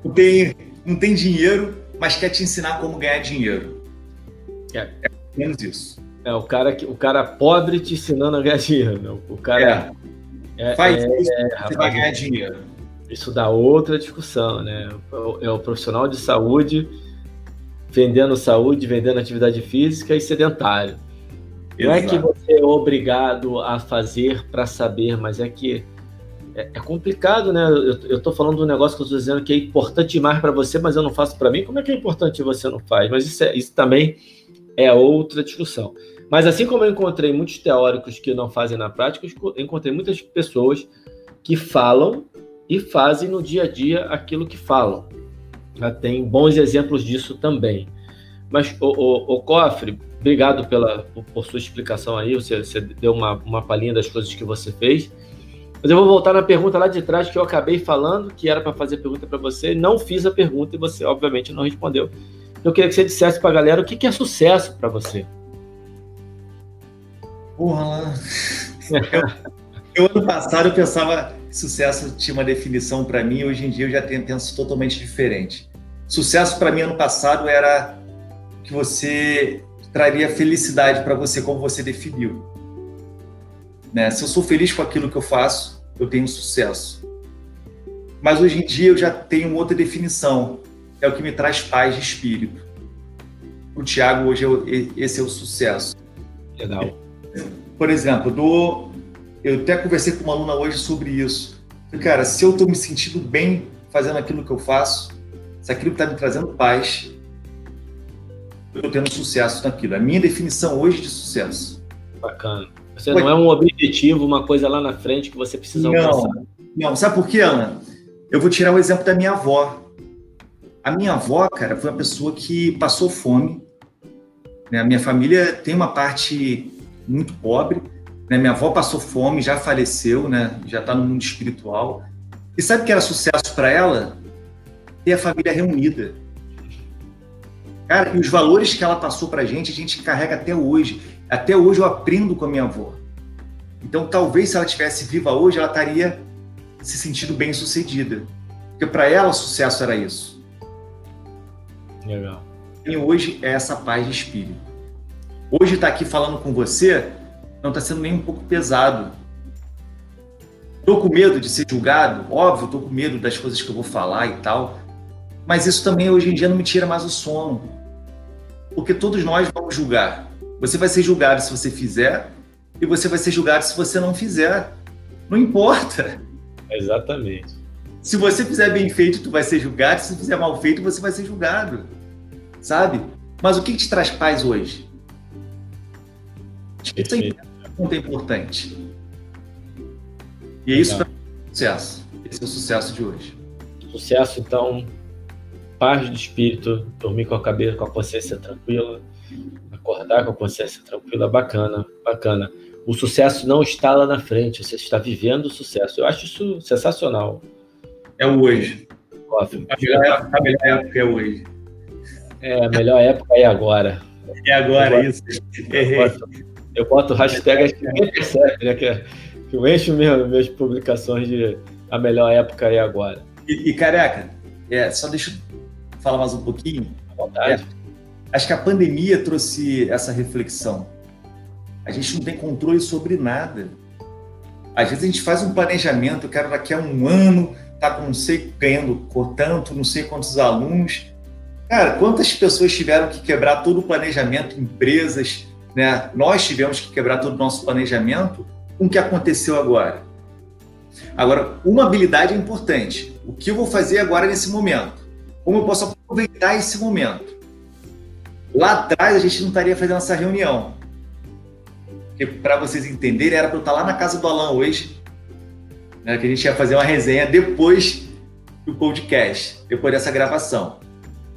não tem, não tem dinheiro, mas quer te ensinar como ganhar dinheiro. É, é menos isso. É o cara que o cara pobre te ensinando a ganhar dinheiro. Né? O cara é. É, Faz é, isso, é, você vai ganhar dinheiro. Isso dá outra discussão, né? É o profissional de saúde vendendo saúde, vendendo atividade física e sedentário. Não é que você é obrigado a fazer para saber, mas é que é, é complicado, né? Eu estou falando de um negócio que eu estou dizendo que é importante demais para você, mas eu não faço para mim. Como é que é importante você não faz? Mas isso, é, isso também é outra discussão. Mas assim como eu encontrei muitos teóricos que não fazem na prática, eu encontrei muitas pessoas que falam e fazem no dia a dia aquilo que falam. Já tem bons exemplos disso também. Mas, o, o, o Cofre, obrigado pela, por, por, sua explicação aí, você, você deu uma, uma palhinha das coisas que você fez. Mas eu vou voltar na pergunta lá de trás que eu acabei falando, que era para fazer pergunta para você, não fiz a pergunta e você, obviamente, não respondeu. Eu queria que você dissesse para a galera o que, que é sucesso para você. Porra, eu, eu, ano passado eu pensava que sucesso tinha uma definição para mim, hoje em dia eu já tenho, penso totalmente diferente. Sucesso para mim ano passado era que você traria felicidade para você, como você definiu. Né? Se eu sou feliz com aquilo que eu faço, eu tenho sucesso. Mas hoje em dia eu já tenho outra definição. É o que me traz paz de espírito. O Tiago hoje é esse é o sucesso. Legal. Por exemplo, do, eu até conversei com uma aluna hoje sobre isso. Cara, se eu estou me sentindo bem fazendo aquilo que eu faço, se aquilo está me trazendo paz, eu estou tendo sucesso naquilo. A minha definição hoje de sucesso. Bacana. Você não é um objetivo, uma coisa lá na frente que você precisa não, alcançar. Não, sabe por quê, Ana? Eu vou tirar o exemplo da minha avó. A minha avó, cara, foi uma pessoa que passou fome. Né? A minha família tem uma parte muito pobre. Né? Minha avó passou fome, já faleceu, né? já está no mundo espiritual. E sabe o que era sucesso para ela? Ter a família reunida. Cara, e os valores que ela passou para a gente, a gente carrega até hoje. Até hoje eu aprendo com a minha avó. Então, talvez se ela tivesse viva hoje, ela estaria se sentindo bem sucedida. Porque para ela sucesso era isso. Legal. E hoje é essa paz de espírito. Hoje estar tá aqui falando com você não está sendo nem um pouco pesado. Estou com medo de ser julgado, óbvio, estou com medo das coisas que eu vou falar e tal. Mas isso também hoje em dia não me tira mais o sono. Porque todos nós vamos julgar. Você vai ser julgado se você fizer e você vai ser julgado se você não fizer. Não importa. Exatamente. Se você fizer bem feito, tu vai ser julgado. Se fizer mal feito, você vai ser julgado. Sabe? Mas o que te traz paz hoje? Isso é muito importante. E é isso para sucesso. Esse é o sucesso de hoje. Sucesso, então, paz de espírito, dormir com a cabeça, com a consciência tranquila, acordar com a consciência tranquila, bacana, bacana. O sucesso não está lá na frente, você está vivendo o sucesso. Eu acho isso sensacional. É o hoje. A melhor, época, a melhor época é hoje. É, a melhor época é agora. É agora, eu isso. Eu [LAUGHS] boto, eu boto hashtag, acho que ninguém percebe, né? Que, que eu encho minha, minhas publicações de a melhor época é agora. E, e careca, é, só deixa eu falar mais um pouquinho. À vontade. É, Acho que a pandemia trouxe essa reflexão. A gente não tem controle sobre nada. Às vezes a gente faz um planejamento, eu quero daqui a um ano tá com não sei ganhando tanto, não sei quantos alunos. Cara, quantas pessoas tiveram que quebrar todo o planejamento, empresas, né? Nós tivemos que quebrar todo o nosso planejamento com o que aconteceu agora. Agora, uma habilidade é importante. O que eu vou fazer agora nesse momento? Como eu posso aproveitar esse momento? Lá atrás a gente não estaria fazendo essa reunião. Porque para vocês entenderem, era para eu estar lá na casa do Alan hoje, né, que a gente ia fazer uma resenha depois do podcast, depois dessa gravação.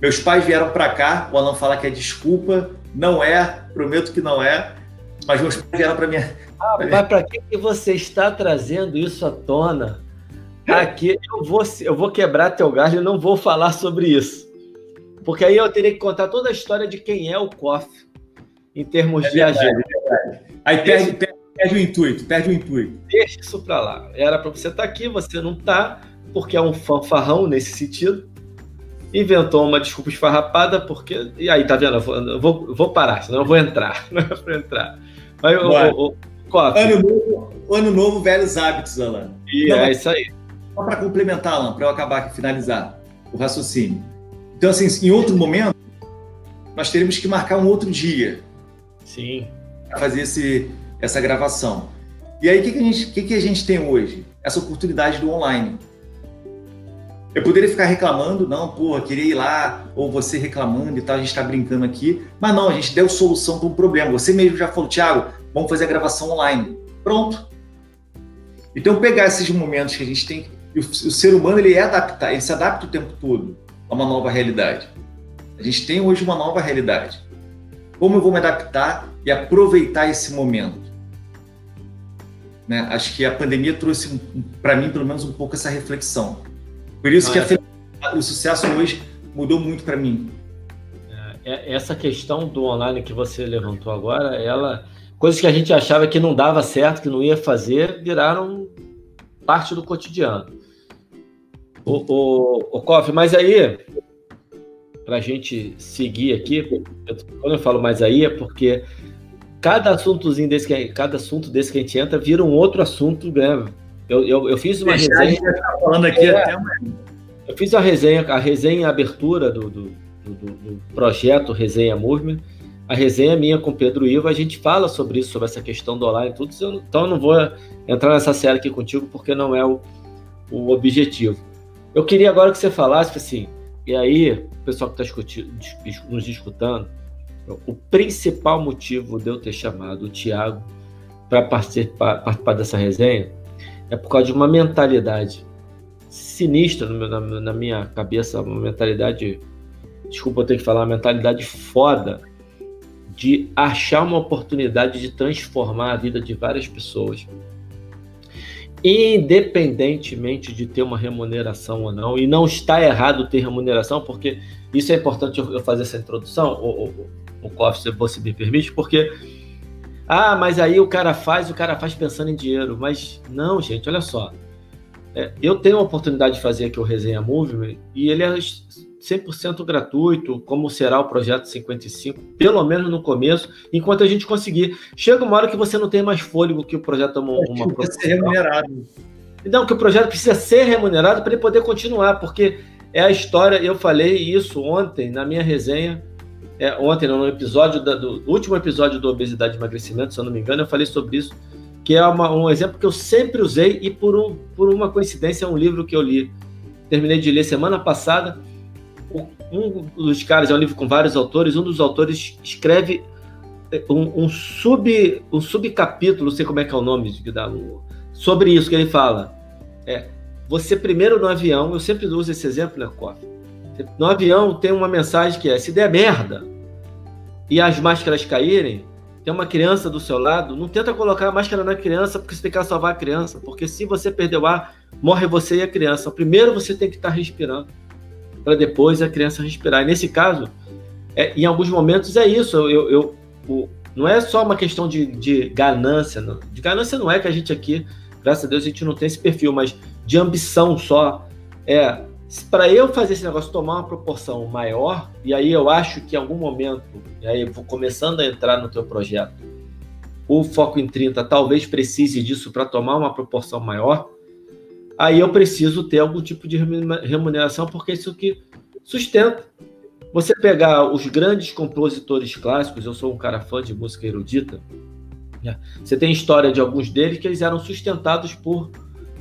Meus pais vieram para cá, o Alan fala que é desculpa, não é, prometo que não é, mas meus pais vieram para minha. Ah, mas para que, que você está trazendo isso à tona? Aqui eu vou, eu vou quebrar teu galho e não vou falar sobre isso. Porque aí eu teria que contar toda a história de quem é o KOF em termos é de agenda. É aí perde, perde, perde, o intuito, perde o intuito. Deixa isso para lá. Era para você estar tá aqui, você não está, porque é um fanfarrão nesse sentido. Inventou uma desculpa esfarrapada, porque. E aí, tá vendo? Eu vou, vou parar, senão eu vou entrar. [LAUGHS] Não é para entrar. Mas o, o. Ano novo, ano novo, velhos hábitos, Alan. E então, é isso aí. Só para complementar, Alan, para eu acabar aqui, finalizar o raciocínio então, assim, em outro momento, nós teremos que marcar um outro dia. Sim. Para fazer esse, essa gravação. E aí, o que, que, a gente, que, que a gente tem hoje? Essa oportunidade do online. Eu poderia ficar reclamando, não, porra, queria ir lá, ou você reclamando e tal, a gente está brincando aqui. Mas não, a gente deu solução para um problema. Você mesmo já falou, Thiago, vamos fazer a gravação online. Pronto. Então, pegar esses momentos que a gente tem. O, o ser humano, ele é adaptar, ele se adapta o tempo todo a uma nova realidade. A gente tem hoje uma nova realidade. Como eu vou me adaptar e aproveitar esse momento? Né? Acho que a pandemia trouxe para mim, pelo menos, um pouco essa reflexão. Por isso que a, o sucesso hoje mudou muito para mim. É, é, essa questão do online que você levantou agora, ela coisas que a gente achava que não dava certo, que não ia fazer, viraram parte do cotidiano. O, o, o Koff, mas aí, para a gente seguir aqui, eu, quando eu falo mais aí é porque cada assuntozinho desse que cada assunto desse que a gente entra vira um outro assunto, né? Eu, eu, eu fiz uma Deixar resenha. Tá falando aqui é, até Eu fiz a resenha, a resenha abertura do, do, do, do projeto Resenha Movement. A resenha é minha com Pedro Ivo, a gente fala sobre isso, sobre essa questão do online e tudo, então eu não vou entrar nessa série aqui contigo porque não é o, o objetivo. Eu queria agora que você falasse assim, e aí, o pessoal que está nos escutando, o principal motivo de eu ter chamado o Tiago para participar, participar, dessa resenha é por causa de uma mentalidade sinistra meu, na, na, minha cabeça, uma mentalidade, desculpa eu ter que falar, uma mentalidade foda de achar uma oportunidade de transformar a vida de várias pessoas. Independentemente de ter uma remuneração ou não, e não está errado ter remuneração, porque isso é importante eu fazer essa introdução, o, o, o você me permite, porque ah, mas aí o cara faz, o cara faz pensando em dinheiro. Mas não, gente, olha só. É, eu tenho a oportunidade de fazer aqui o Resenha Movement e ele é 100% gratuito, como será o projeto 55, pelo menos no começo, enquanto a gente conseguir. Chega uma hora que você não tem mais fôlego que o projeto toma uma, uma ser remunerado. Não, que o projeto precisa ser remunerado para ele poder continuar, porque é a história, eu falei isso ontem na minha resenha é, ontem, no episódio da, do último episódio do Obesidade e Emagrecimento, se eu não me engano, eu falei sobre isso, que é uma, um exemplo que eu sempre usei e por, um, por uma coincidência é um livro que eu li. Terminei de ler semana passada. Um dos caras, é um livro com vários autores, um dos autores escreve é, um, um sub um subcapítulo, não sei como é que é o nome dá, sobre isso que ele fala. É, você primeiro no avião, eu sempre uso esse exemplo, né, Coffee? No avião tem uma mensagem que é: se der merda e as máscaras caírem, tem uma criança do seu lado, não tenta colocar a máscara na criança porque você tem que salvar a criança, porque se você perder o ar, morre você e a criança. Primeiro você tem que estar respirando, para depois a criança respirar. E nesse caso, é, em alguns momentos é isso. Eu, eu, eu, não é só uma questão de, de ganância, não. de ganância não é que a gente aqui, graças a Deus, a gente não tem esse perfil, mas de ambição só. É, para eu fazer esse negócio tomar uma proporção maior, e aí eu acho que em algum momento, e aí eu vou começando a entrar no teu projeto, o Foco em 30 talvez precise disso para tomar uma proporção maior, aí eu preciso ter algum tipo de remuneração, porque é isso que sustenta. Você pegar os grandes compositores clássicos, eu sou um cara fã de música erudita, né? você tem história de alguns deles que eles eram sustentados por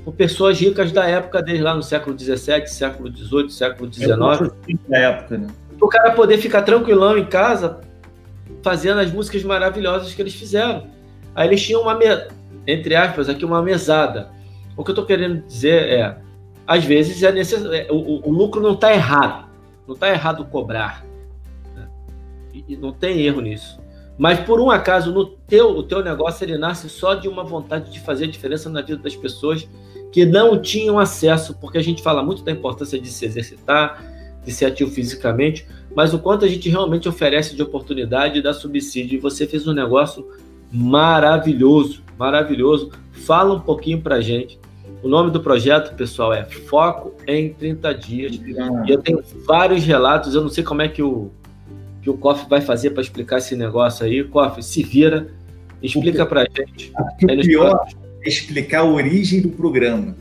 por pessoas ricas da época desde lá no século XVII, século XVIII, século XIX. É da época, né? O cara poder ficar tranquilão em casa fazendo as músicas maravilhosas que eles fizeram. Aí eles tinham uma, entre aspas, aqui uma mesada. O que eu estou querendo dizer é, às vezes é necess... É, o, o lucro não está errado, não está errado cobrar, né? e, e não tem erro nisso. Mas por um acaso no teu, o teu negócio ele nasce só de uma vontade de fazer a diferença na vida das pessoas que não tinham acesso, porque a gente fala muito da importância de se exercitar, de ser ativo fisicamente, mas o quanto a gente realmente oferece de oportunidade dá subsídio. E você fez um negócio maravilhoso, maravilhoso. Fala um pouquinho pra gente. O nome do projeto, pessoal, é Foco em 30 Dias. E eu tenho vários relatos, eu não sei como é que o, que o Koff vai fazer para explicar esse negócio aí. Koff, se vira, explica para gente. O pior, explicar a origem do programa.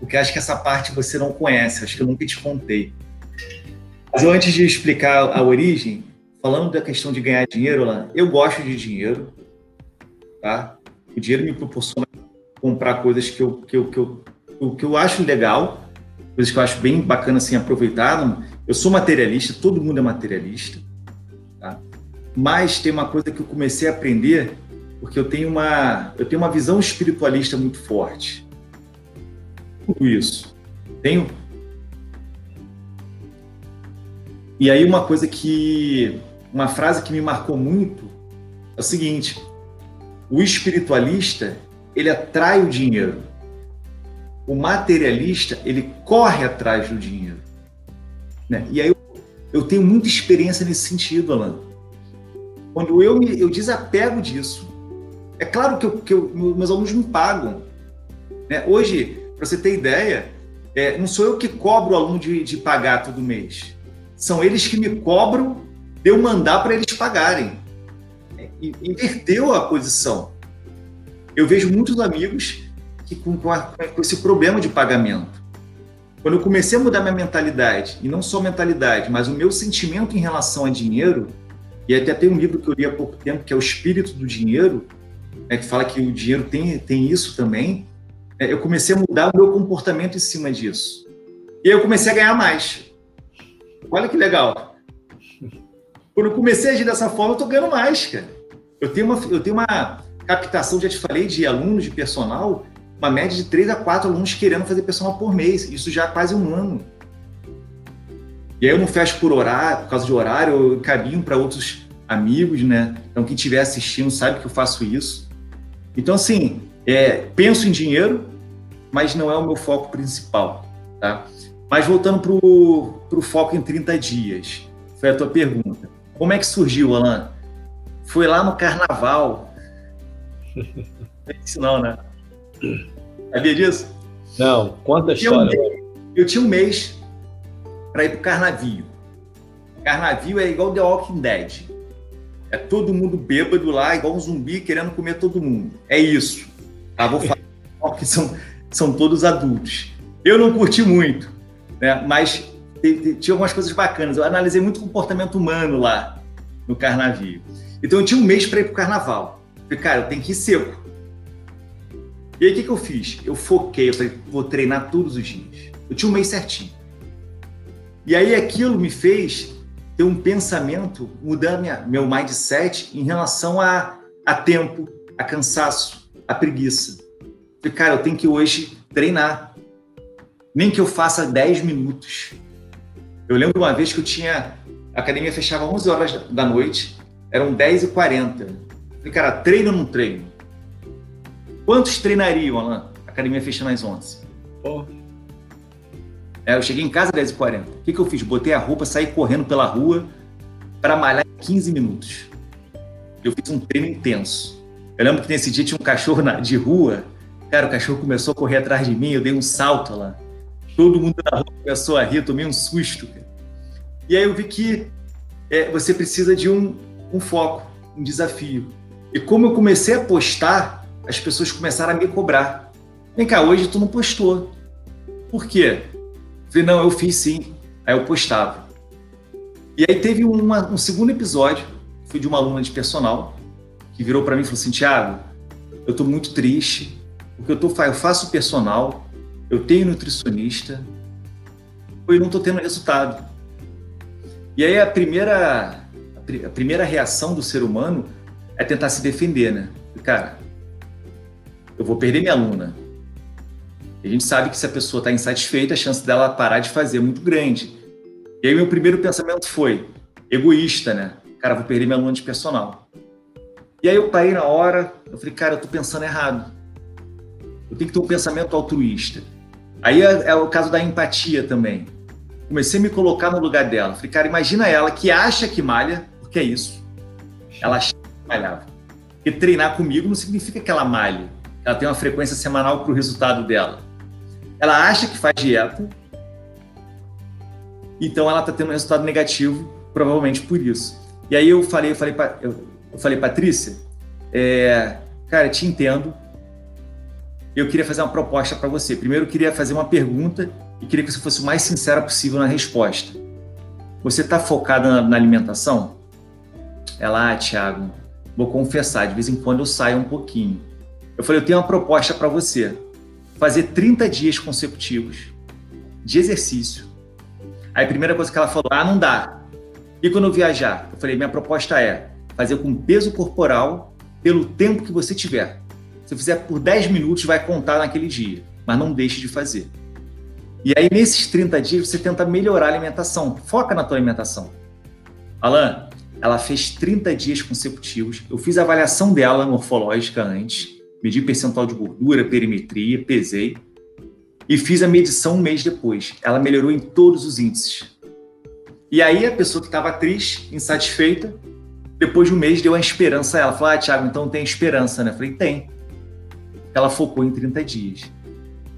Porque acho que essa parte você não conhece, acho que eu nunca te contei. Mas eu, antes de explicar a origem, falando da questão de ganhar dinheiro, lá, eu gosto de dinheiro, tá? O dinheiro me proporciona comprar coisas que eu, que eu, que eu, que eu acho legal, coisas que eu acho bem bacana assim aproveitar. Eu sou materialista, todo mundo é materialista? Mas tem uma coisa que eu comecei a aprender porque eu tenho uma, eu tenho uma visão espiritualista muito forte. Tudo isso. Tenho. E aí uma coisa que uma frase que me marcou muito é o seguinte: o espiritualista, ele atrai o dinheiro. O materialista, ele corre atrás do dinheiro. Né? E aí eu, eu tenho muita experiência nesse sentido, Alan. Quando eu me eu desapego disso, é claro que, eu, que eu, meus alunos me pagam. Né? Hoje, para você ter ideia, é, não sou eu que cobro o aluno de, de pagar todo mês. São eles que me cobram de eu mandar para eles pagarem. É, inverteu a posição. Eu vejo muitos amigos que com, com, a, com esse problema de pagamento. Quando eu comecei a mudar minha mentalidade, e não só mentalidade, mas o meu sentimento em relação a dinheiro, e até tem um livro que eu li há pouco tempo, que é O Espírito do Dinheiro, né, que fala que o dinheiro tem, tem isso também, é, eu comecei a mudar o meu comportamento em cima disso. E eu comecei a ganhar mais. Olha que legal. Quando eu comecei a agir dessa forma, eu estou ganhando mais, cara. Eu tenho, uma, eu tenho uma captação, já te falei, de alunos de personal, uma média de 3 a 4 alunos querendo fazer personal por mês. Isso já há quase um ano. E aí eu não fecho por horário, por causa de horário, eu caminho para outros amigos, né? Então quem estiver assistindo sabe que eu faço isso. Então, assim, é, penso em dinheiro, mas não é o meu foco principal, tá? Mas voltando para o foco em 30 dias, foi a tua pergunta. Como é que surgiu, Alan? Foi lá no carnaval. Não é isso não, né? Sabia disso? Não, conta a história. Eu tinha um mês para ir para o Carnavio. Carnavio é igual The Walking Dead. É todo mundo bêbado lá, igual um zumbi querendo comer todo mundo. É isso. Tá? Vou falar [LAUGHS] que são, são todos adultos. Eu não curti muito, né? mas tinha algumas coisas bacanas. Eu analisei muito comportamento humano lá no Carnavio. Então eu tinha um mês para ir para o Carnaval. Falei, cara, eu tenho que ir seco. E aí o que, que eu fiz? Eu foquei, eu falei, vou treinar todos os dias. Eu tinha um mês certinho. E aí aquilo me fez ter um pensamento, mudar minha, meu mindset em relação a, a tempo, a cansaço, a preguiça. Falei, cara, eu tenho que hoje treinar. Nem que eu faça 10 minutos. Eu lembro uma vez que eu tinha. A academia fechava 11 horas da noite, eram 10 e 40 Falei, cara, treino ou não treino? Quantos treinariam, Alan? A academia fechando às 11. Oh. É, eu cheguei em casa às 10h40. O que, que eu fiz? Botei a roupa, saí correndo pela rua para malhar em 15 minutos. Eu fiz um treino intenso. Eu lembro que nesse dia tinha um cachorro na, de rua. Cara, o cachorro começou a correr atrás de mim, eu dei um salto lá. Todo mundo na rua começou a rir, eu tomei um susto. Cara. E aí eu vi que é, você precisa de um, um foco, um desafio. E como eu comecei a postar, as pessoas começaram a me cobrar. Vem cá, hoje tu não postou. Por quê? Falei, não, eu fiz sim. Aí eu postava. E aí teve uma, um segundo episódio, foi de uma aluna de personal, que virou para mim e falou assim, Tiago, eu estou muito triste, porque eu, tô, eu faço personal, eu tenho nutricionista, eu não estou tendo resultado. E aí a primeira, a primeira reação do ser humano é tentar se defender, né? Cara, eu vou perder minha aluna, a gente sabe que se a pessoa está insatisfeita, a chance dela parar de fazer é muito grande. E aí meu primeiro pensamento foi egoísta, né? Cara, vou perder minha aluna de personal. E aí eu parei na hora, eu falei, cara, eu tô pensando errado. Eu tenho que ter um pensamento altruísta. Aí é, é o caso da empatia também. Comecei a me colocar no lugar dela. Falei, cara, imagina ela que acha que malha, porque é isso. Ela acha que malhava. Porque treinar comigo não significa que ela malhe. Ela tem uma frequência semanal para o resultado dela ela acha que faz dieta, então ela está tendo um resultado negativo, provavelmente por isso. E aí eu falei, eu falei, eu, falei, Patrícia, é, cara, te entendo. Eu queria fazer uma proposta para você. Primeiro, eu queria fazer uma pergunta e queria que você fosse o mais sincera possível na resposta. Você está focada na, na, alimentação? Ela, ah, Thiago, vou confessar, de vez em quando eu saio um pouquinho. Eu falei, eu tenho uma proposta para você fazer 30 dias consecutivos de exercício. Aí a primeira coisa que ela falou, ah, não dá. E quando eu viajar? Eu falei, minha proposta é fazer com peso corporal pelo tempo que você tiver. Se fizer por 10 minutos, vai contar naquele dia, mas não deixe de fazer. E aí, nesses 30 dias, você tenta melhorar a alimentação. Foca na tua alimentação. Alan, ela fez 30 dias consecutivos. Eu fiz a avaliação dela morfológica antes, medi percentual de gordura, perimetria, pesei e fiz a medição um mês depois. Ela melhorou em todos os índices. E aí a pessoa que estava triste, insatisfeita, depois de um mês deu uma esperança a ela. Falou, ah, Thiago, então tem esperança, né? Eu falei, tem. Ela focou em 30 dias.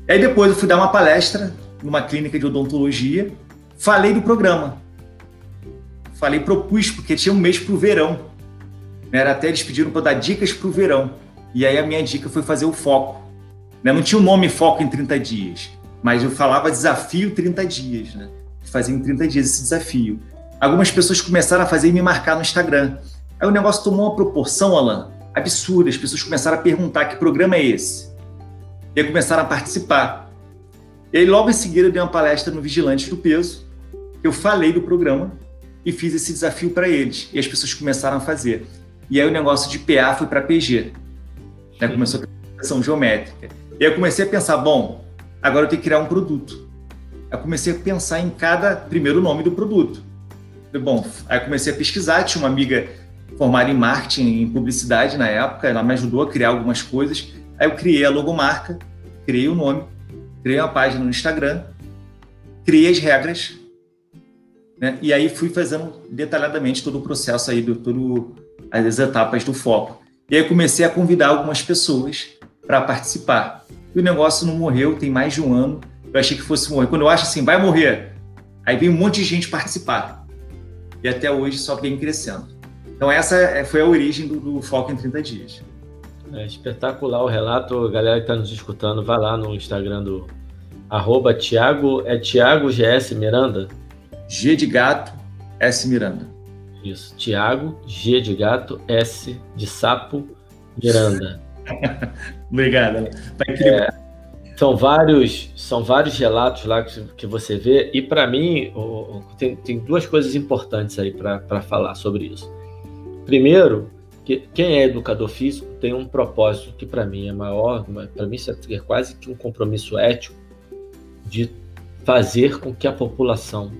E aí depois eu fui dar uma palestra numa clínica de odontologia, falei do programa falei, propus, porque tinha um mês para o verão. Era até eles pediram para dar dicas para o verão. E aí a minha dica foi fazer o foco. Né? Não tinha o nome foco em 30 dias, mas eu falava desafio 30 dias, né? Fazia em 30 dias esse desafio. Algumas pessoas começaram a fazer e me marcar no Instagram. Aí o negócio tomou uma proporção, Alan, absurda. As pessoas começaram a perguntar que programa é esse. E aí começaram a participar. E aí logo em seguida eu dei uma palestra no Vigilante do Peso. Eu falei do programa e fiz esse desafio para eles. E as pessoas começaram a fazer. E aí o negócio de PA foi para PG. Né? Começou a progressão geométrica. E eu comecei a pensar, bom, agora eu tenho que criar um produto. Eu comecei a pensar em cada primeiro nome do produto. Bom, aí comecei a pesquisar, tinha uma amiga formada em marketing, em publicidade na época, ela me ajudou a criar algumas coisas. Aí eu criei a logomarca, criei o nome, criei uma página no Instagram, criei as regras, né? E aí fui fazendo detalhadamente todo o processo aí, do, as etapas do foco. E aí comecei a convidar algumas pessoas para participar. E o negócio não morreu, tem mais de um ano. Eu achei que fosse morrer. Quando eu acho assim, vai morrer, aí vem um monte de gente participar. E até hoje só vem crescendo. Então essa é, foi a origem do, do Foco em 30 Dias. É espetacular o relato. Galera que está nos escutando, vai lá no Instagram do arroba Thiago, é Thiago GS Miranda? G de gato, S Miranda. Isso, Tiago, G de gato, S de sapo, Miranda. [LAUGHS] Obrigado. Tá É, são vários, são vários relatos lá que, que você vê e para mim tem, tem duas coisas importantes aí para falar sobre isso. Primeiro, que quem é educador físico tem um propósito que para mim é maior, para mim isso é quase que um compromisso ético de fazer com que a população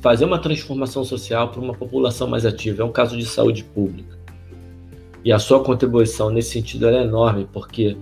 Fazer uma transformação social para uma população mais ativa. É um caso de saúde pública. E a sua contribuição nesse sentido é enorme, porque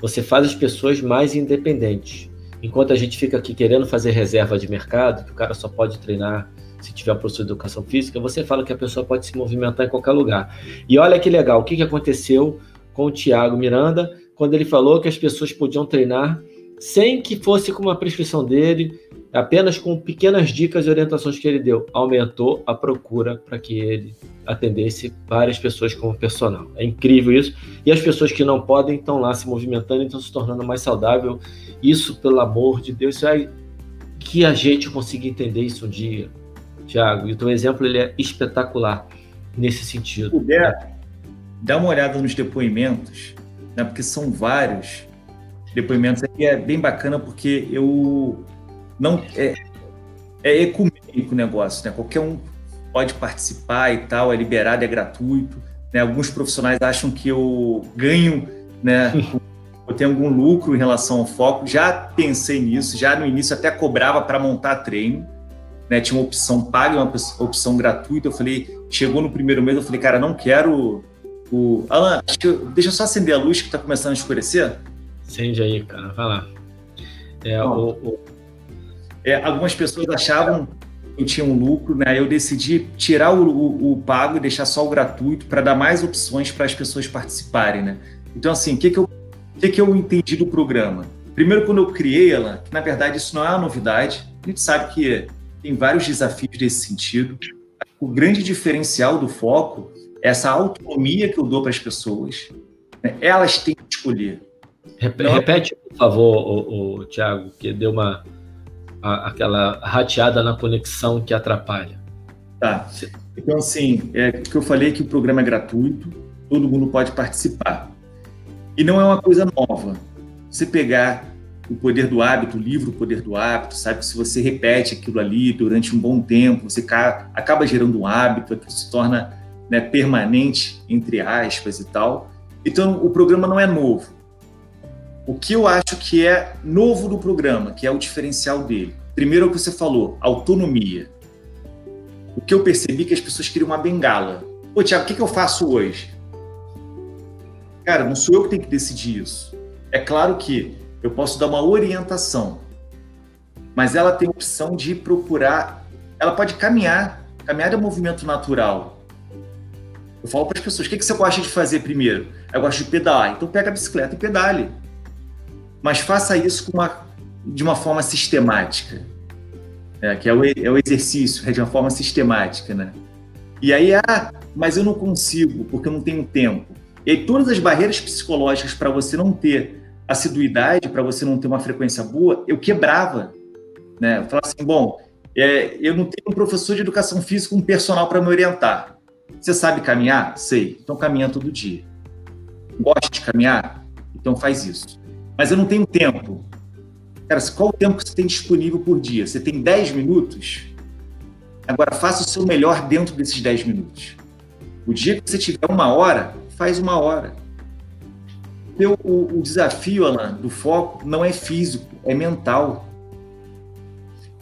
você faz as pessoas mais independentes. Enquanto a gente fica aqui querendo fazer reserva de mercado, que o cara só pode treinar se tiver um professor de educação física, você fala que a pessoa pode se movimentar em qualquer lugar. E olha que legal, o que, que aconteceu com o Tiago Miranda, quando ele falou que as pessoas podiam treinar sem que fosse com uma prescrição dele, apenas com pequenas dicas e orientações que ele deu, aumentou a procura para que ele atendesse várias pessoas como personal. É incrível isso. E as pessoas que não podem estão lá se movimentando e estão se tornando mais saudável. Isso, pelo amor de Deus, é que a gente consiga entender isso um dia, Tiago. E o teu exemplo ele é espetacular nesse sentido. Puder, dá uma olhada nos depoimentos, né, porque são vários depoimentos. E é bem bacana porque eu não é, é ecumênico o negócio, né? Qualquer um pode participar e tal, é liberado, é gratuito. Né? Alguns profissionais acham que eu ganho, né? [LAUGHS] eu tenho algum lucro em relação ao foco. Já pensei nisso, já no início até cobrava para montar treino. Né? Tinha uma opção paga uma opção gratuita. Eu falei, chegou no primeiro mês, eu falei, cara, não quero o. Alan, deixa eu só acender a luz que está começando a escurecer. Acende aí, cara, vai lá. É, o, o, é, algumas pessoas achavam que eu tinha um lucro, né? Eu decidi tirar o, o, o pago e deixar só o gratuito para dar mais opções para as pessoas participarem, né? Então, assim, o que, que, eu, que, que eu entendi do programa? Primeiro, quando eu criei ela, que na verdade isso não é uma novidade, a gente sabe que tem vários desafios nesse sentido. O grande diferencial do foco é essa autonomia que eu dou para as pessoas. Né? Elas têm que escolher. Repete, por favor, o, o Tiago, que deu uma, a, aquela rateada na conexão que atrapalha. Tá. Então, assim, é que eu falei que o programa é gratuito, todo mundo pode participar. E não é uma coisa nova. Você pegar o poder do hábito, o livro O Poder do Hábito, sabe se você repete aquilo ali durante um bom tempo, você acaba gerando um hábito, que se torna né, permanente, entre aspas e tal. Então, o programa não é novo. O que eu acho que é novo do programa, que é o diferencial dele. Primeiro, é o que você falou, autonomia. O que eu percebi é que as pessoas queriam uma bengala. Pô, Tiago, o que, que eu faço hoje? Cara, não sou eu que tenho que decidir isso. É claro que eu posso dar uma orientação, mas ela tem a opção de procurar. Ela pode caminhar. Caminhar é um movimento natural. Eu falo para as pessoas: o que, que você gosta de fazer primeiro? Eu gosto de pedalar. Então pega a bicicleta e pedale. Mas faça isso uma, de uma forma sistemática. É, que é o, é o exercício, é de uma forma sistemática, né? E aí, ah, mas eu não consigo, porque eu não tenho tempo. E aí, todas as barreiras psicológicas para você não ter assiduidade, para você não ter uma frequência boa, eu quebrava. Né? Eu falava assim, bom, é, eu não tenho um professor de educação física, um personal para me orientar. Você sabe caminhar? Sei. Então caminha todo dia. Gosta de caminhar? Então faz isso. Mas eu não tenho tempo. Cara, qual o tempo que você tem disponível por dia? Você tem 10 minutos? Agora faça o seu melhor dentro desses 10 minutos. O dia que você tiver uma hora, faz uma hora. O, o, desafio, Alan, do foco não é físico, é mental.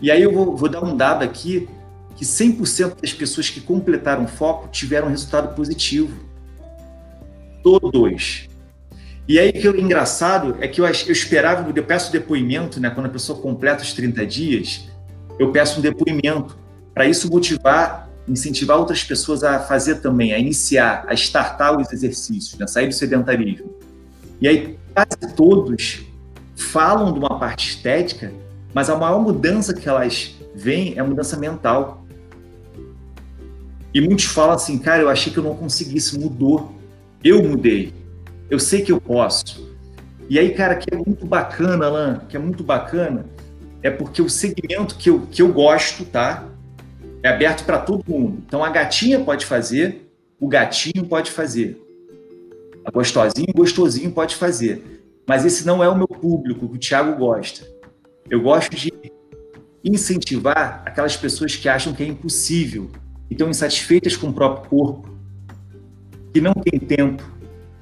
E aí eu vou, vou dar um dado aqui que 100% das pessoas que completaram foco tiveram resultado positivo. Todos. E aí que o engraçado é que eu, eu esperava, eu peço depoimento, né? Quando a pessoa completa os 30 dias, eu peço um depoimento para isso motivar, incentivar outras pessoas a fazer também, a iniciar, a startar os exercícios, né? sair do sedentarismo. E aí quase todos falam de uma parte estética, mas a maior mudança que elas veem é a mudança mental. E muitos falam assim, cara, eu achei que eu não conseguisse, mudou. Eu mudei eu sei que eu posso. E aí, cara, que é muito bacana, Alan, que é muito bacana, é porque o segmento que eu, que eu gosto, tá? É aberto para todo mundo. Então a gatinha pode fazer, o gatinho pode fazer. A gostosinho, gostosinho pode fazer. Mas esse não é o meu público que o Thiago gosta. Eu gosto de incentivar aquelas pessoas que acham que é impossível, que estão insatisfeitas com o próprio corpo, que não têm tempo,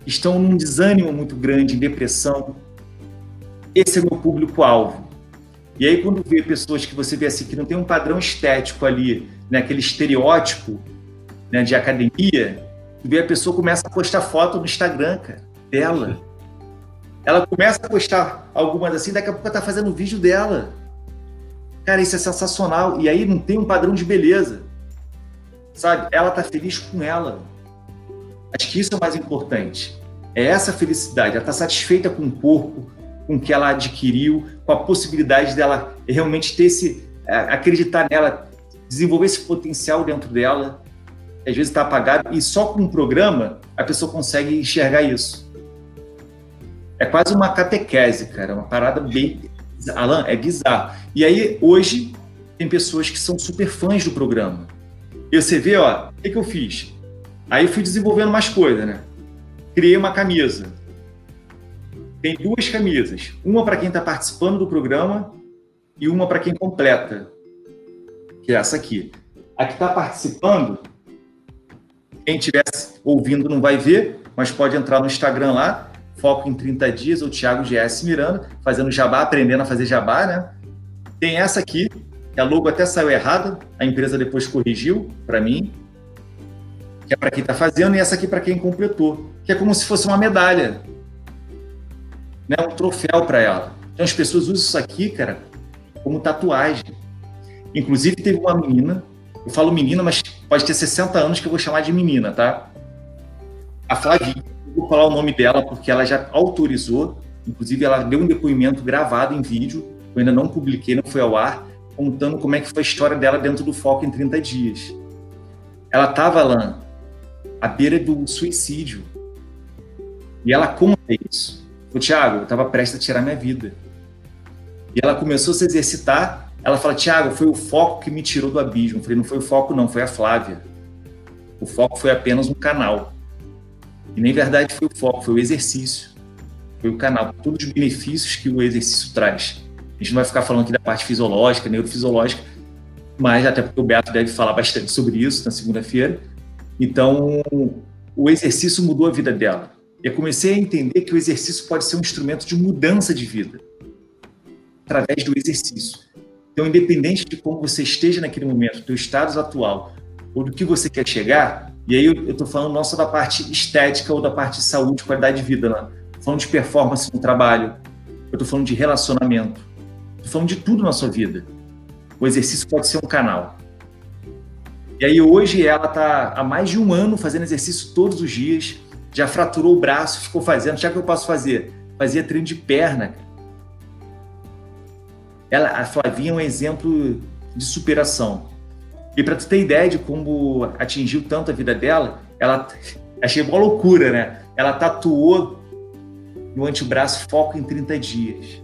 estão num desânimo muito grande, em depressão. Esse é o meu público-alvo. E aí, quando vê pessoas que você vê assim, que não tem um padrão estético ali, né, aquele estereótipo né, de academia, vê a pessoa começa a postar foto no Instagram, cara, dela. Ela começa a postar algumas assim, daqui a pouco tá fazendo vídeo dela. Cara, isso é sensacional. E aí não tem um padrão de beleza. Sabe? Ela tá feliz com ela. Acho que isso é o mais importante. É essa felicidade, ela está satisfeita com o corpo, com o que ela adquiriu, com a possibilidade dela realmente ter esse, acreditar nela, desenvolver esse potencial dentro dela. Às vezes está apagado e só com um programa a pessoa consegue enxergar isso. É quase uma catequese, cara, uma parada bem. Alan, é bizarro. E aí, hoje, tem pessoas que são super fãs do programa. E você vê, ó, o que, que eu fiz? Aí fui desenvolvendo mais coisas, né? Criei uma camisa. Tem duas camisas. Uma para quem está participando do programa e uma para quem completa. Que é essa aqui. A que está participando, quem estiver ouvindo não vai ver, mas pode entrar no Instagram lá, Foco em 30 Dias, o Thiago GS Miranda, fazendo jabá, aprendendo a fazer jabá, né? Tem essa aqui, que a logo até saiu errada, a empresa depois corrigiu para mim, que é para quem está fazendo, e essa aqui para quem completou, que é como se fosse uma medalha, né? um troféu para ela. Então as pessoas usam isso aqui, cara, como tatuagem. Inclusive teve uma menina, eu falo menina, mas pode ter 60 anos que eu vou chamar de menina, tá? A Flavinha, vou falar o nome dela porque ela já autorizou, inclusive ela deu um depoimento gravado em vídeo, eu ainda não publiquei, não foi ao ar, contando como é que foi a história dela dentro do Foco em 30 dias. Ela estava, lá à beira do suicídio. E ela conta isso. O Tiago, eu estava prestes a tirar minha vida. E ela começou a se exercitar. Ela fala, Tiago, foi o foco que me tirou do abismo. Eu falei, não foi o foco, não, foi a Flávia. O foco foi apenas um canal. E nem verdade foi o foco, foi o exercício. Foi o canal, todos os benefícios que o exercício traz. A gente não vai ficar falando aqui da parte fisiológica, neurofisiológica, mas até porque o Beto deve falar bastante sobre isso na segunda-feira. Então, o exercício mudou a vida dela. Eu comecei a entender que o exercício pode ser um instrumento de mudança de vida através do exercício. Então, independente de como você esteja naquele momento, do estado atual, ou do que você quer chegar, e aí eu estou falando não só da parte estética ou da parte de saúde, qualidade de vida. Estou falando de performance no trabalho, eu estou falando de relacionamento, estou falando de tudo na sua vida. O exercício pode ser um canal. E aí hoje ela está há mais de um ano fazendo exercício todos os dias, já fraturou o braço, ficou fazendo. Já que eu posso fazer? Fazia treino de perna. Ela, a Flavinha é um exemplo de superação. E para tu ter ideia de como atingiu tanto a vida dela, ela achei uma loucura, né? Ela tatuou no antebraço foco em 30 dias.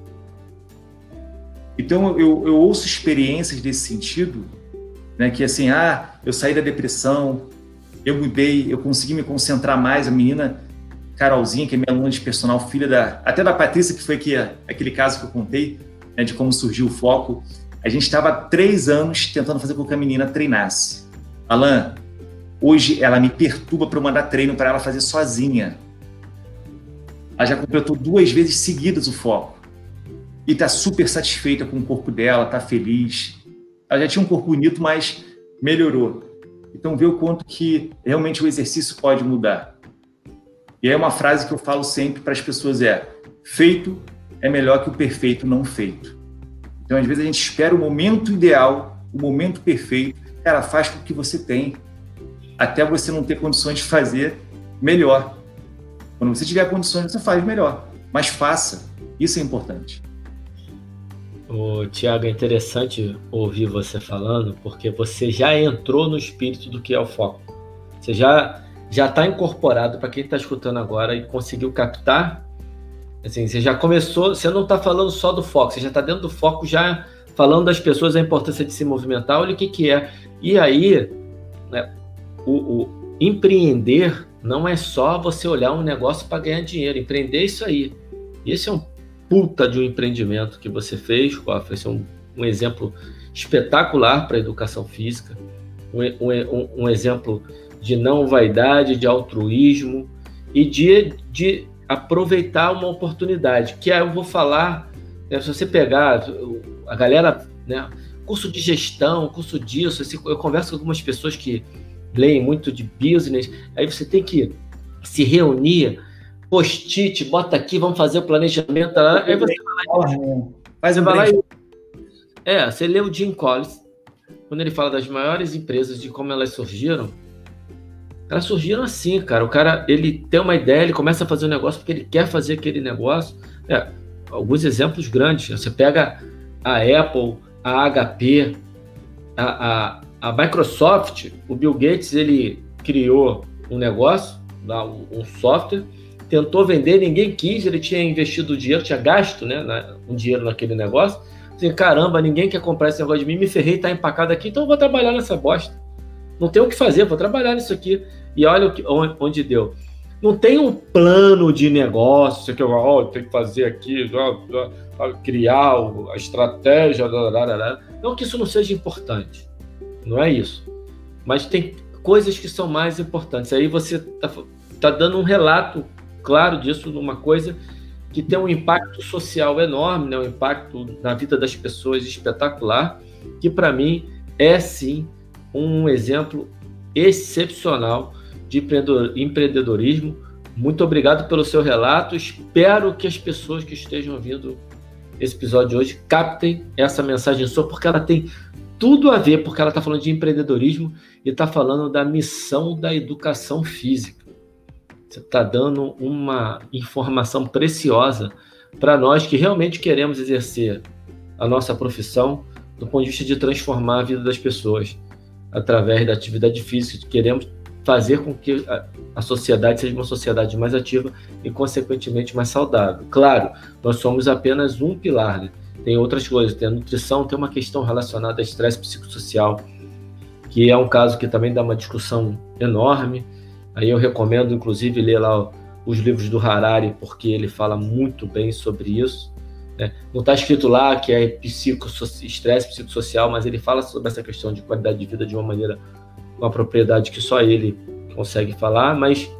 Então eu, eu ouço experiências desse sentido né? Que assim, ah, eu saí da depressão, eu mudei, eu consegui me concentrar mais. A menina Carolzinha, que é minha aluna de personal, filha da, até da Patrícia, que foi que, aquele caso que eu contei, né, de como surgiu o foco. A gente estava três anos tentando fazer com que a menina treinasse. Alan, hoje ela me perturba para mandar treino para ela fazer sozinha. Ela já completou duas vezes seguidas o foco. E está super satisfeita com o corpo dela, está feliz. Ela já tinha um corpo bonito, mas melhorou. Então, vê o quanto que realmente o exercício pode mudar. E é uma frase que eu falo sempre para as pessoas é: feito é melhor que o perfeito não feito. Então, às vezes a gente espera o momento ideal, o momento perfeito. Cara, faz com o que você tem, até você não ter condições de fazer melhor. Quando você tiver condições, você faz melhor, mas faça. Isso é importante. O Tiago, é interessante ouvir você falando, porque você já entrou no espírito do que é o foco. Você já já está incorporado para quem está escutando agora e conseguiu captar. Assim, você já começou, você não está falando só do foco, você já está dentro do foco, já falando das pessoas a importância de se movimentar. Olha o que, que é. E aí, né, o, o empreender não é só você olhar um negócio para ganhar dinheiro. Empreender é isso aí. Esse é um puta de um empreendimento que você fez, Koff. Esse é um, um exemplo espetacular para a educação física, um, um, um, exemplo de não vaidade, de altruísmo e de, de aproveitar uma oportunidade. Que aí eu vou falar, né, se você pegar a galera, né, curso de gestão, curso disso, eu converso com algumas pessoas que leem muito de business, aí você tem que se reunir post-it, bota aqui, vamos fazer o planejamento. Aí você vai lá, faz vai lá e... É, você lê o Jim Collins, quando ele fala das maiores empresas, de como elas surgiram, elas surgiram assim, cara. O cara, ele tem uma ideia, ele começa a fazer um negócio porque ele quer fazer aquele negócio. É, alguns exemplos grandes. Você pega a Apple, a HP, a, a, a Microsoft, o Bill Gates, ele criou um negócio, um software, tentou vender, ninguém quis, ele tinha investido dinheiro, tinha gasto né, um dinheiro naquele negócio. Assim, caramba, ninguém quer comprar esse negócio de mim, me ferrei, tá empacado aqui, então eu vou trabalhar nessa bosta. Não tem o que fazer, vou trabalhar nisso aqui. E olha que, onde deu. Não tem um plano de negócio, que oh, tem que fazer aqui, criar a estratégia. Não que isso não seja importante, não é isso. Mas tem coisas que são mais importantes. Aí você está tá dando um relato claro disso numa coisa que tem um impacto social enorme, né? um impacto na vida das pessoas espetacular, que para mim é sim um exemplo excepcional de empreendedorismo. Muito obrigado pelo seu relato. Espero que as pessoas que estejam ouvindo esse episódio de hoje captem essa mensagem sua, porque ela tem tudo a ver, porque ela está falando de empreendedorismo e está falando da missão da educação física. Você está dando uma informação preciosa para nós que realmente queremos exercer a nossa profissão do ponto de vista de transformar a vida das pessoas através da atividade física. Queremos fazer com que a, sociedade seja uma sociedade mais ativa e, consequentemente, mais saudável. Claro, nós somos apenas um pilar, né? Tem outras coisas, tem a nutrição, tem uma questão relacionada a estresse psicossocial, que é um caso que também dá uma discussão enorme. Aí eu recomendo, inclusive, ler lá os livros do Harari, porque ele fala muito bem sobre isso. Né? Não está escrito lá que é estresse psicossocial, mas ele fala sobre essa questão de qualidade de vida de uma maneira, uma propriedade que só ele consegue falar. Mas,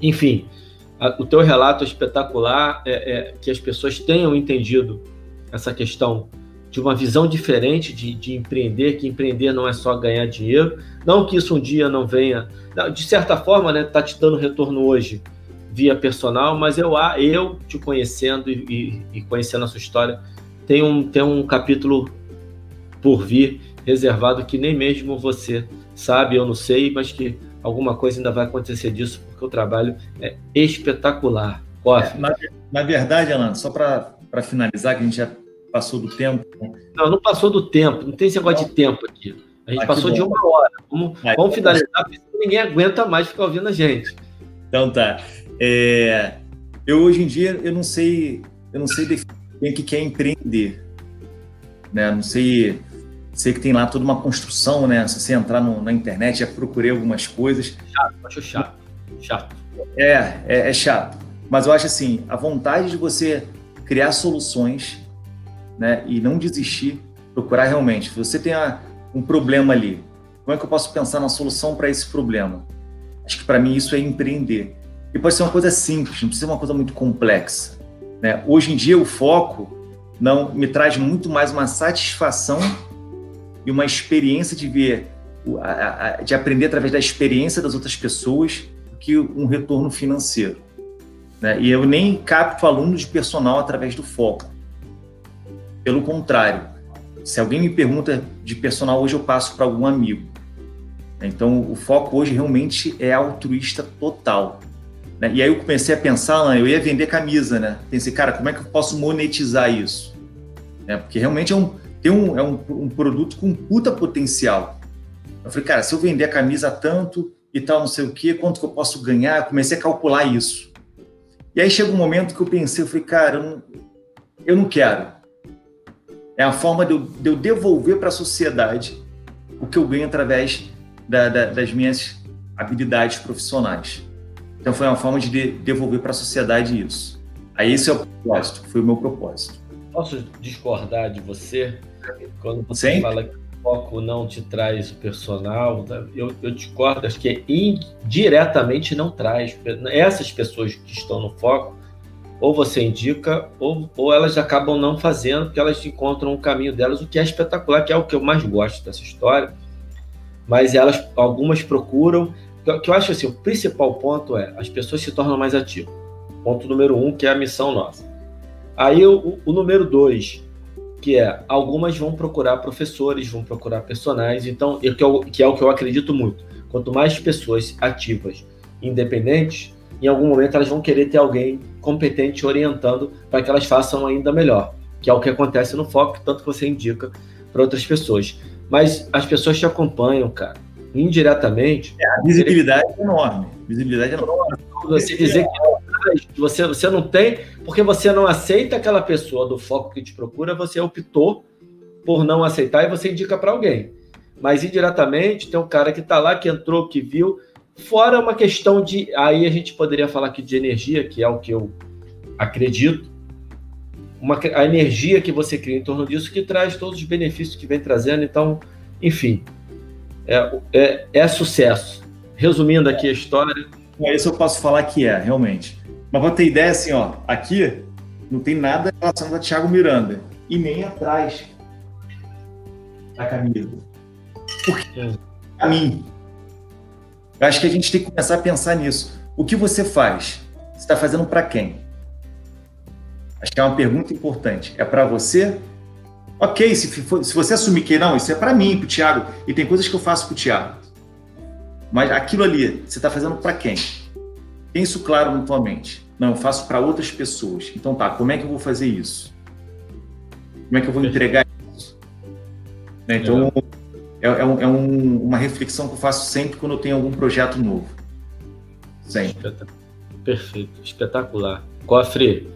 enfim, A, o teu relato é espetacular, é, é, que as pessoas tenham entendido essa questão de uma visão diferente de, de, empreender, que empreender não é só ganhar dinheiro, não que isso um dia não venha, de certa forma, né, tá te dando retorno hoje via personal, mas eu, eu te conhecendo e, e, conhecendo a sua história, tem um, tem um capítulo por vir reservado que nem mesmo você sabe, eu não sei, mas que alguma coisa ainda vai acontecer disso, porque o trabalho é espetacular. É, na, na, verdade, Alan, só para finalizar, que a gente já passou do tempo. Né? Não, não passou do tempo, não tem esse negócio não. de tempo aqui. A gente ah, passou de uma hora. Vamos, ah, vamos finalizar, porque ninguém aguenta mais ficar ouvindo a gente. Então tá. É, eu hoje em dia eu não sei, eu não sei definir o que quer empreender. Né? Não sei Sei que tem lá toda uma construção, né? Se você entrar no, na internet, já procurei algumas coisas. Chato, acho chato. Chato. É, é, é chato. Mas eu acho assim, a vontade de você criar soluções, né? E não desistir, procurar realmente. Se você tem a, um problema ali, como é que eu posso pensar na solução para esse problema? Acho que para mim isso é empreender. E pode ser uma coisa simples, não precisa ser uma coisa muito complexa. Né? Hoje em dia o foco não me traz muito mais uma satisfação e uma experiência de ver, de aprender através da experiência das outras pessoas do que um retorno financeiro. Né? E eu nem capto aluno de personal através do foco. Pelo contrário, se alguém me pergunta de personal hoje, eu passo para algum amigo. Então, o foco hoje realmente é altruísta total. Né? E aí eu comecei a pensar, eu ia vender camisa, né? Pensei, cara, como é que eu posso monetizar isso? É, porque realmente é um, tem um, é um, um produto com puta potencial. Eu falei, cara, se eu vender a camisa tanto e tal, não sei o quê, quanto que eu posso ganhar? Eu comecei a calcular isso. E aí chega um momento que eu pensei, eu falei, cara, eu não, eu não quero. É a forma de eu, de eu devolver para a sociedade o que eu ganho através da, da, das minhas habilidades profissionais. Então foi uma forma de, de devolver para a sociedade isso. Aí esse é o propósito, foi o meu propósito. Posso discordar de você? Quando você Sim. fala que o foco não te traz o personal, né? eu, eu discordo, acho que indiretamente não traz. Essas pessoas que estão no foco, ou você indica, ou, ou elas acabam não fazendo, porque elas encontram o caminho delas, o que é espetacular, que é o que eu mais gosto dessa história. Mas elas, algumas procuram, que eu acho assim, o principal ponto é as pessoas se tornam mais ativas. Ponto número um, que é a missão nossa. Aí o, o número dois, que é algumas vão procurar professores, vão procurar personagens, então que é, o, que é o que eu acredito muito. Quanto mais pessoas ativas, independentes, em algum momento elas vão querer ter alguém competente orientando para que elas façam ainda melhor, que é o que acontece no foco, tanto que você indica para outras pessoas. Mas as pessoas te acompanham, cara, indiretamente. É, a visibilidade é enorme. Visibilidade é enorme. Você dizer que você, você não tem, porque você não aceita aquela pessoa do foco que te procura, você optou por não aceitar e você indica para alguém. Mas indiretamente tem um cara que está lá, que entrou, que viu. Fora uma questão de. Aí a gente poderia falar aqui de energia, que é o que eu acredito. Uma, a energia que você cria em torno disso que traz todos os benefícios que vem trazendo. Então, enfim, é, é, é sucesso. Resumindo aqui a história. Isso eu posso falar que é, realmente. Mas pra ter ideia, assim, ó, aqui não tem nada relacionado a Thiago Miranda. E nem atrás da camisa. Porque, a mim, eu acho que a gente tem que começar a pensar nisso. O que você faz? Você está fazendo para quem? Acho que é uma pergunta importante. É para você? Ok, se, for, se você assumir que não, isso é para mim, para o Thiago. E tem coisas que eu faço para o Thiago. Mas aquilo ali, você está fazendo para quem? Tem isso claro na tua mente. Não, eu faço para outras pessoas. Então tá, como é que eu vou fazer isso? Como é que eu vou entregar isso? Né? Então, é, é, um, é um, uma reflexão que eu faço sempre quando eu tenho algum projeto novo. Sempre. Perfeito, espetacular. Cofre,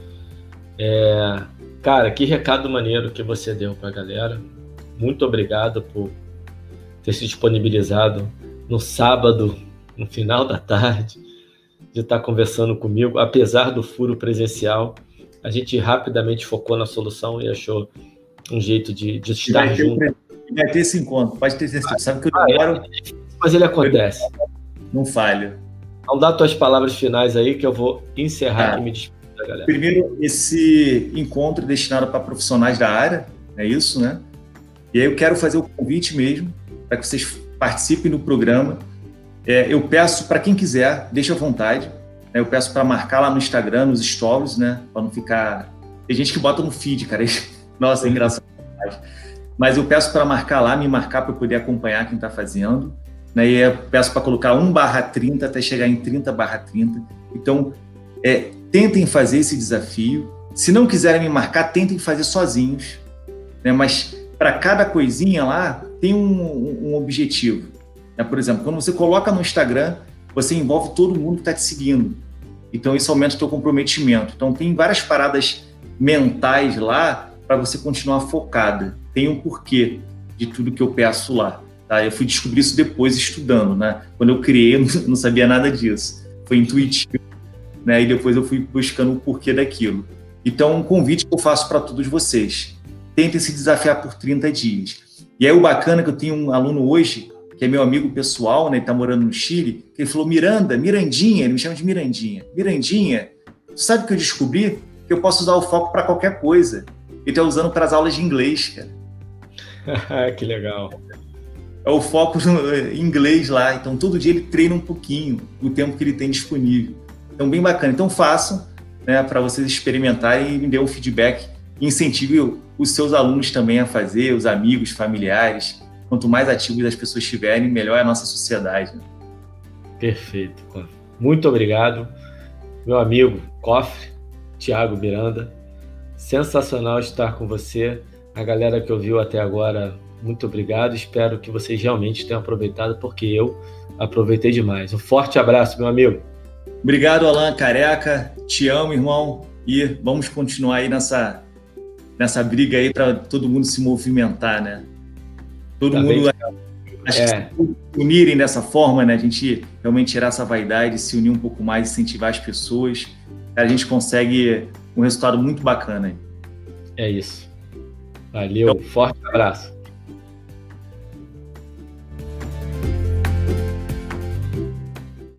é... cara, que recado maneiro que você deu para a galera. Muito obrigado por ter se disponibilizado no sábado, no final da tarde, de estar conversando comigo, apesar do furo presencial. A gente rapidamente focou na solução e achou um jeito de, de estar junto. Vai ter esse encontro, pode ter certeza. Sabe que eu demoro. Mas ele acontece. Não falho. Então dá tuas palavras finais aí que eu vou encerrar aqui e me despedir galera. Primeiro, esse encontro é destinado para profissionais da área, é isso, né? E aí eu quero fazer o convite mesmo para que vocês participem do programa. É, eu peço para quem quiser, deixe à vontade. Né? Eu peço para marcar lá no Instagram, nos stories, né? Para não ficar. Tem gente que bota no feed, cara. [LAUGHS] Nossa, é engraçado. Mas eu peço para marcar lá, me marcar para eu poder acompanhar quem está fazendo. Né? E eu peço para colocar 1 barra 30 até chegar em 30 barra 30. Então, é, tentem fazer esse desafio. Se não quiserem me marcar, tentem fazer sozinhos. Né? Mas para cada coisinha lá, tem um, um objetivo. Né? Por exemplo, quando você coloca no Instagram, você envolve todo mundo que está te seguindo. Então, isso aumenta o teu comprometimento. Então, tem várias paradas mentais lá para você continuar focada. Tem um porquê de tudo que eu peço lá. Tá? Eu fui descobrir isso depois estudando, né? Quando eu criei, [LAUGHS] eu não sabia nada disso. Foi intuitivo, né? E depois eu fui buscando o porquê daquilo. Então, um convite que eu faço para todos vocês. Tentem se desafiar por 30 dias. E aí o bacana é que eu tenho um aluno hoje, que é meu amigo pessoal, né? Ele tá morando no Chile, que ele falou, Miranda, Mirandinha, ele me chama de Mirandinha. Mirandinha, sabe o que eu descobri? Que eu posso usar o foco para qualquer coisa. Ele tá usando para as aulas de inglês, cara. [LAUGHS] que legal é o foco em inglês lá. Então, todo dia ele treina um pouquinho o tempo que ele tem disponível. Então, bem bacana. Então, façam né, para vocês experimentarem e me dê um feedback. Incentive os seus alunos também a fazer, os amigos, familiares. Quanto mais ativos as pessoas estiverem, melhor é a nossa sociedade. Né? Perfeito. Muito obrigado, meu amigo Cofre, Tiago Miranda. Sensacional estar com você. A galera que ouviu até agora muito obrigado. Espero que vocês realmente tenham aproveitado, porque eu aproveitei demais. Um forte abraço, meu amigo. Obrigado, Alan Careca. Te amo, irmão. E vamos continuar aí nessa, nessa briga aí para todo mundo se movimentar, né? Todo tá mundo. Acho é. que se unirem dessa forma, né? A gente realmente tirar essa vaidade, se unir um pouco mais, incentivar as pessoas. A gente consegue um resultado muito bacana. É isso. Valeu, então, forte abraço.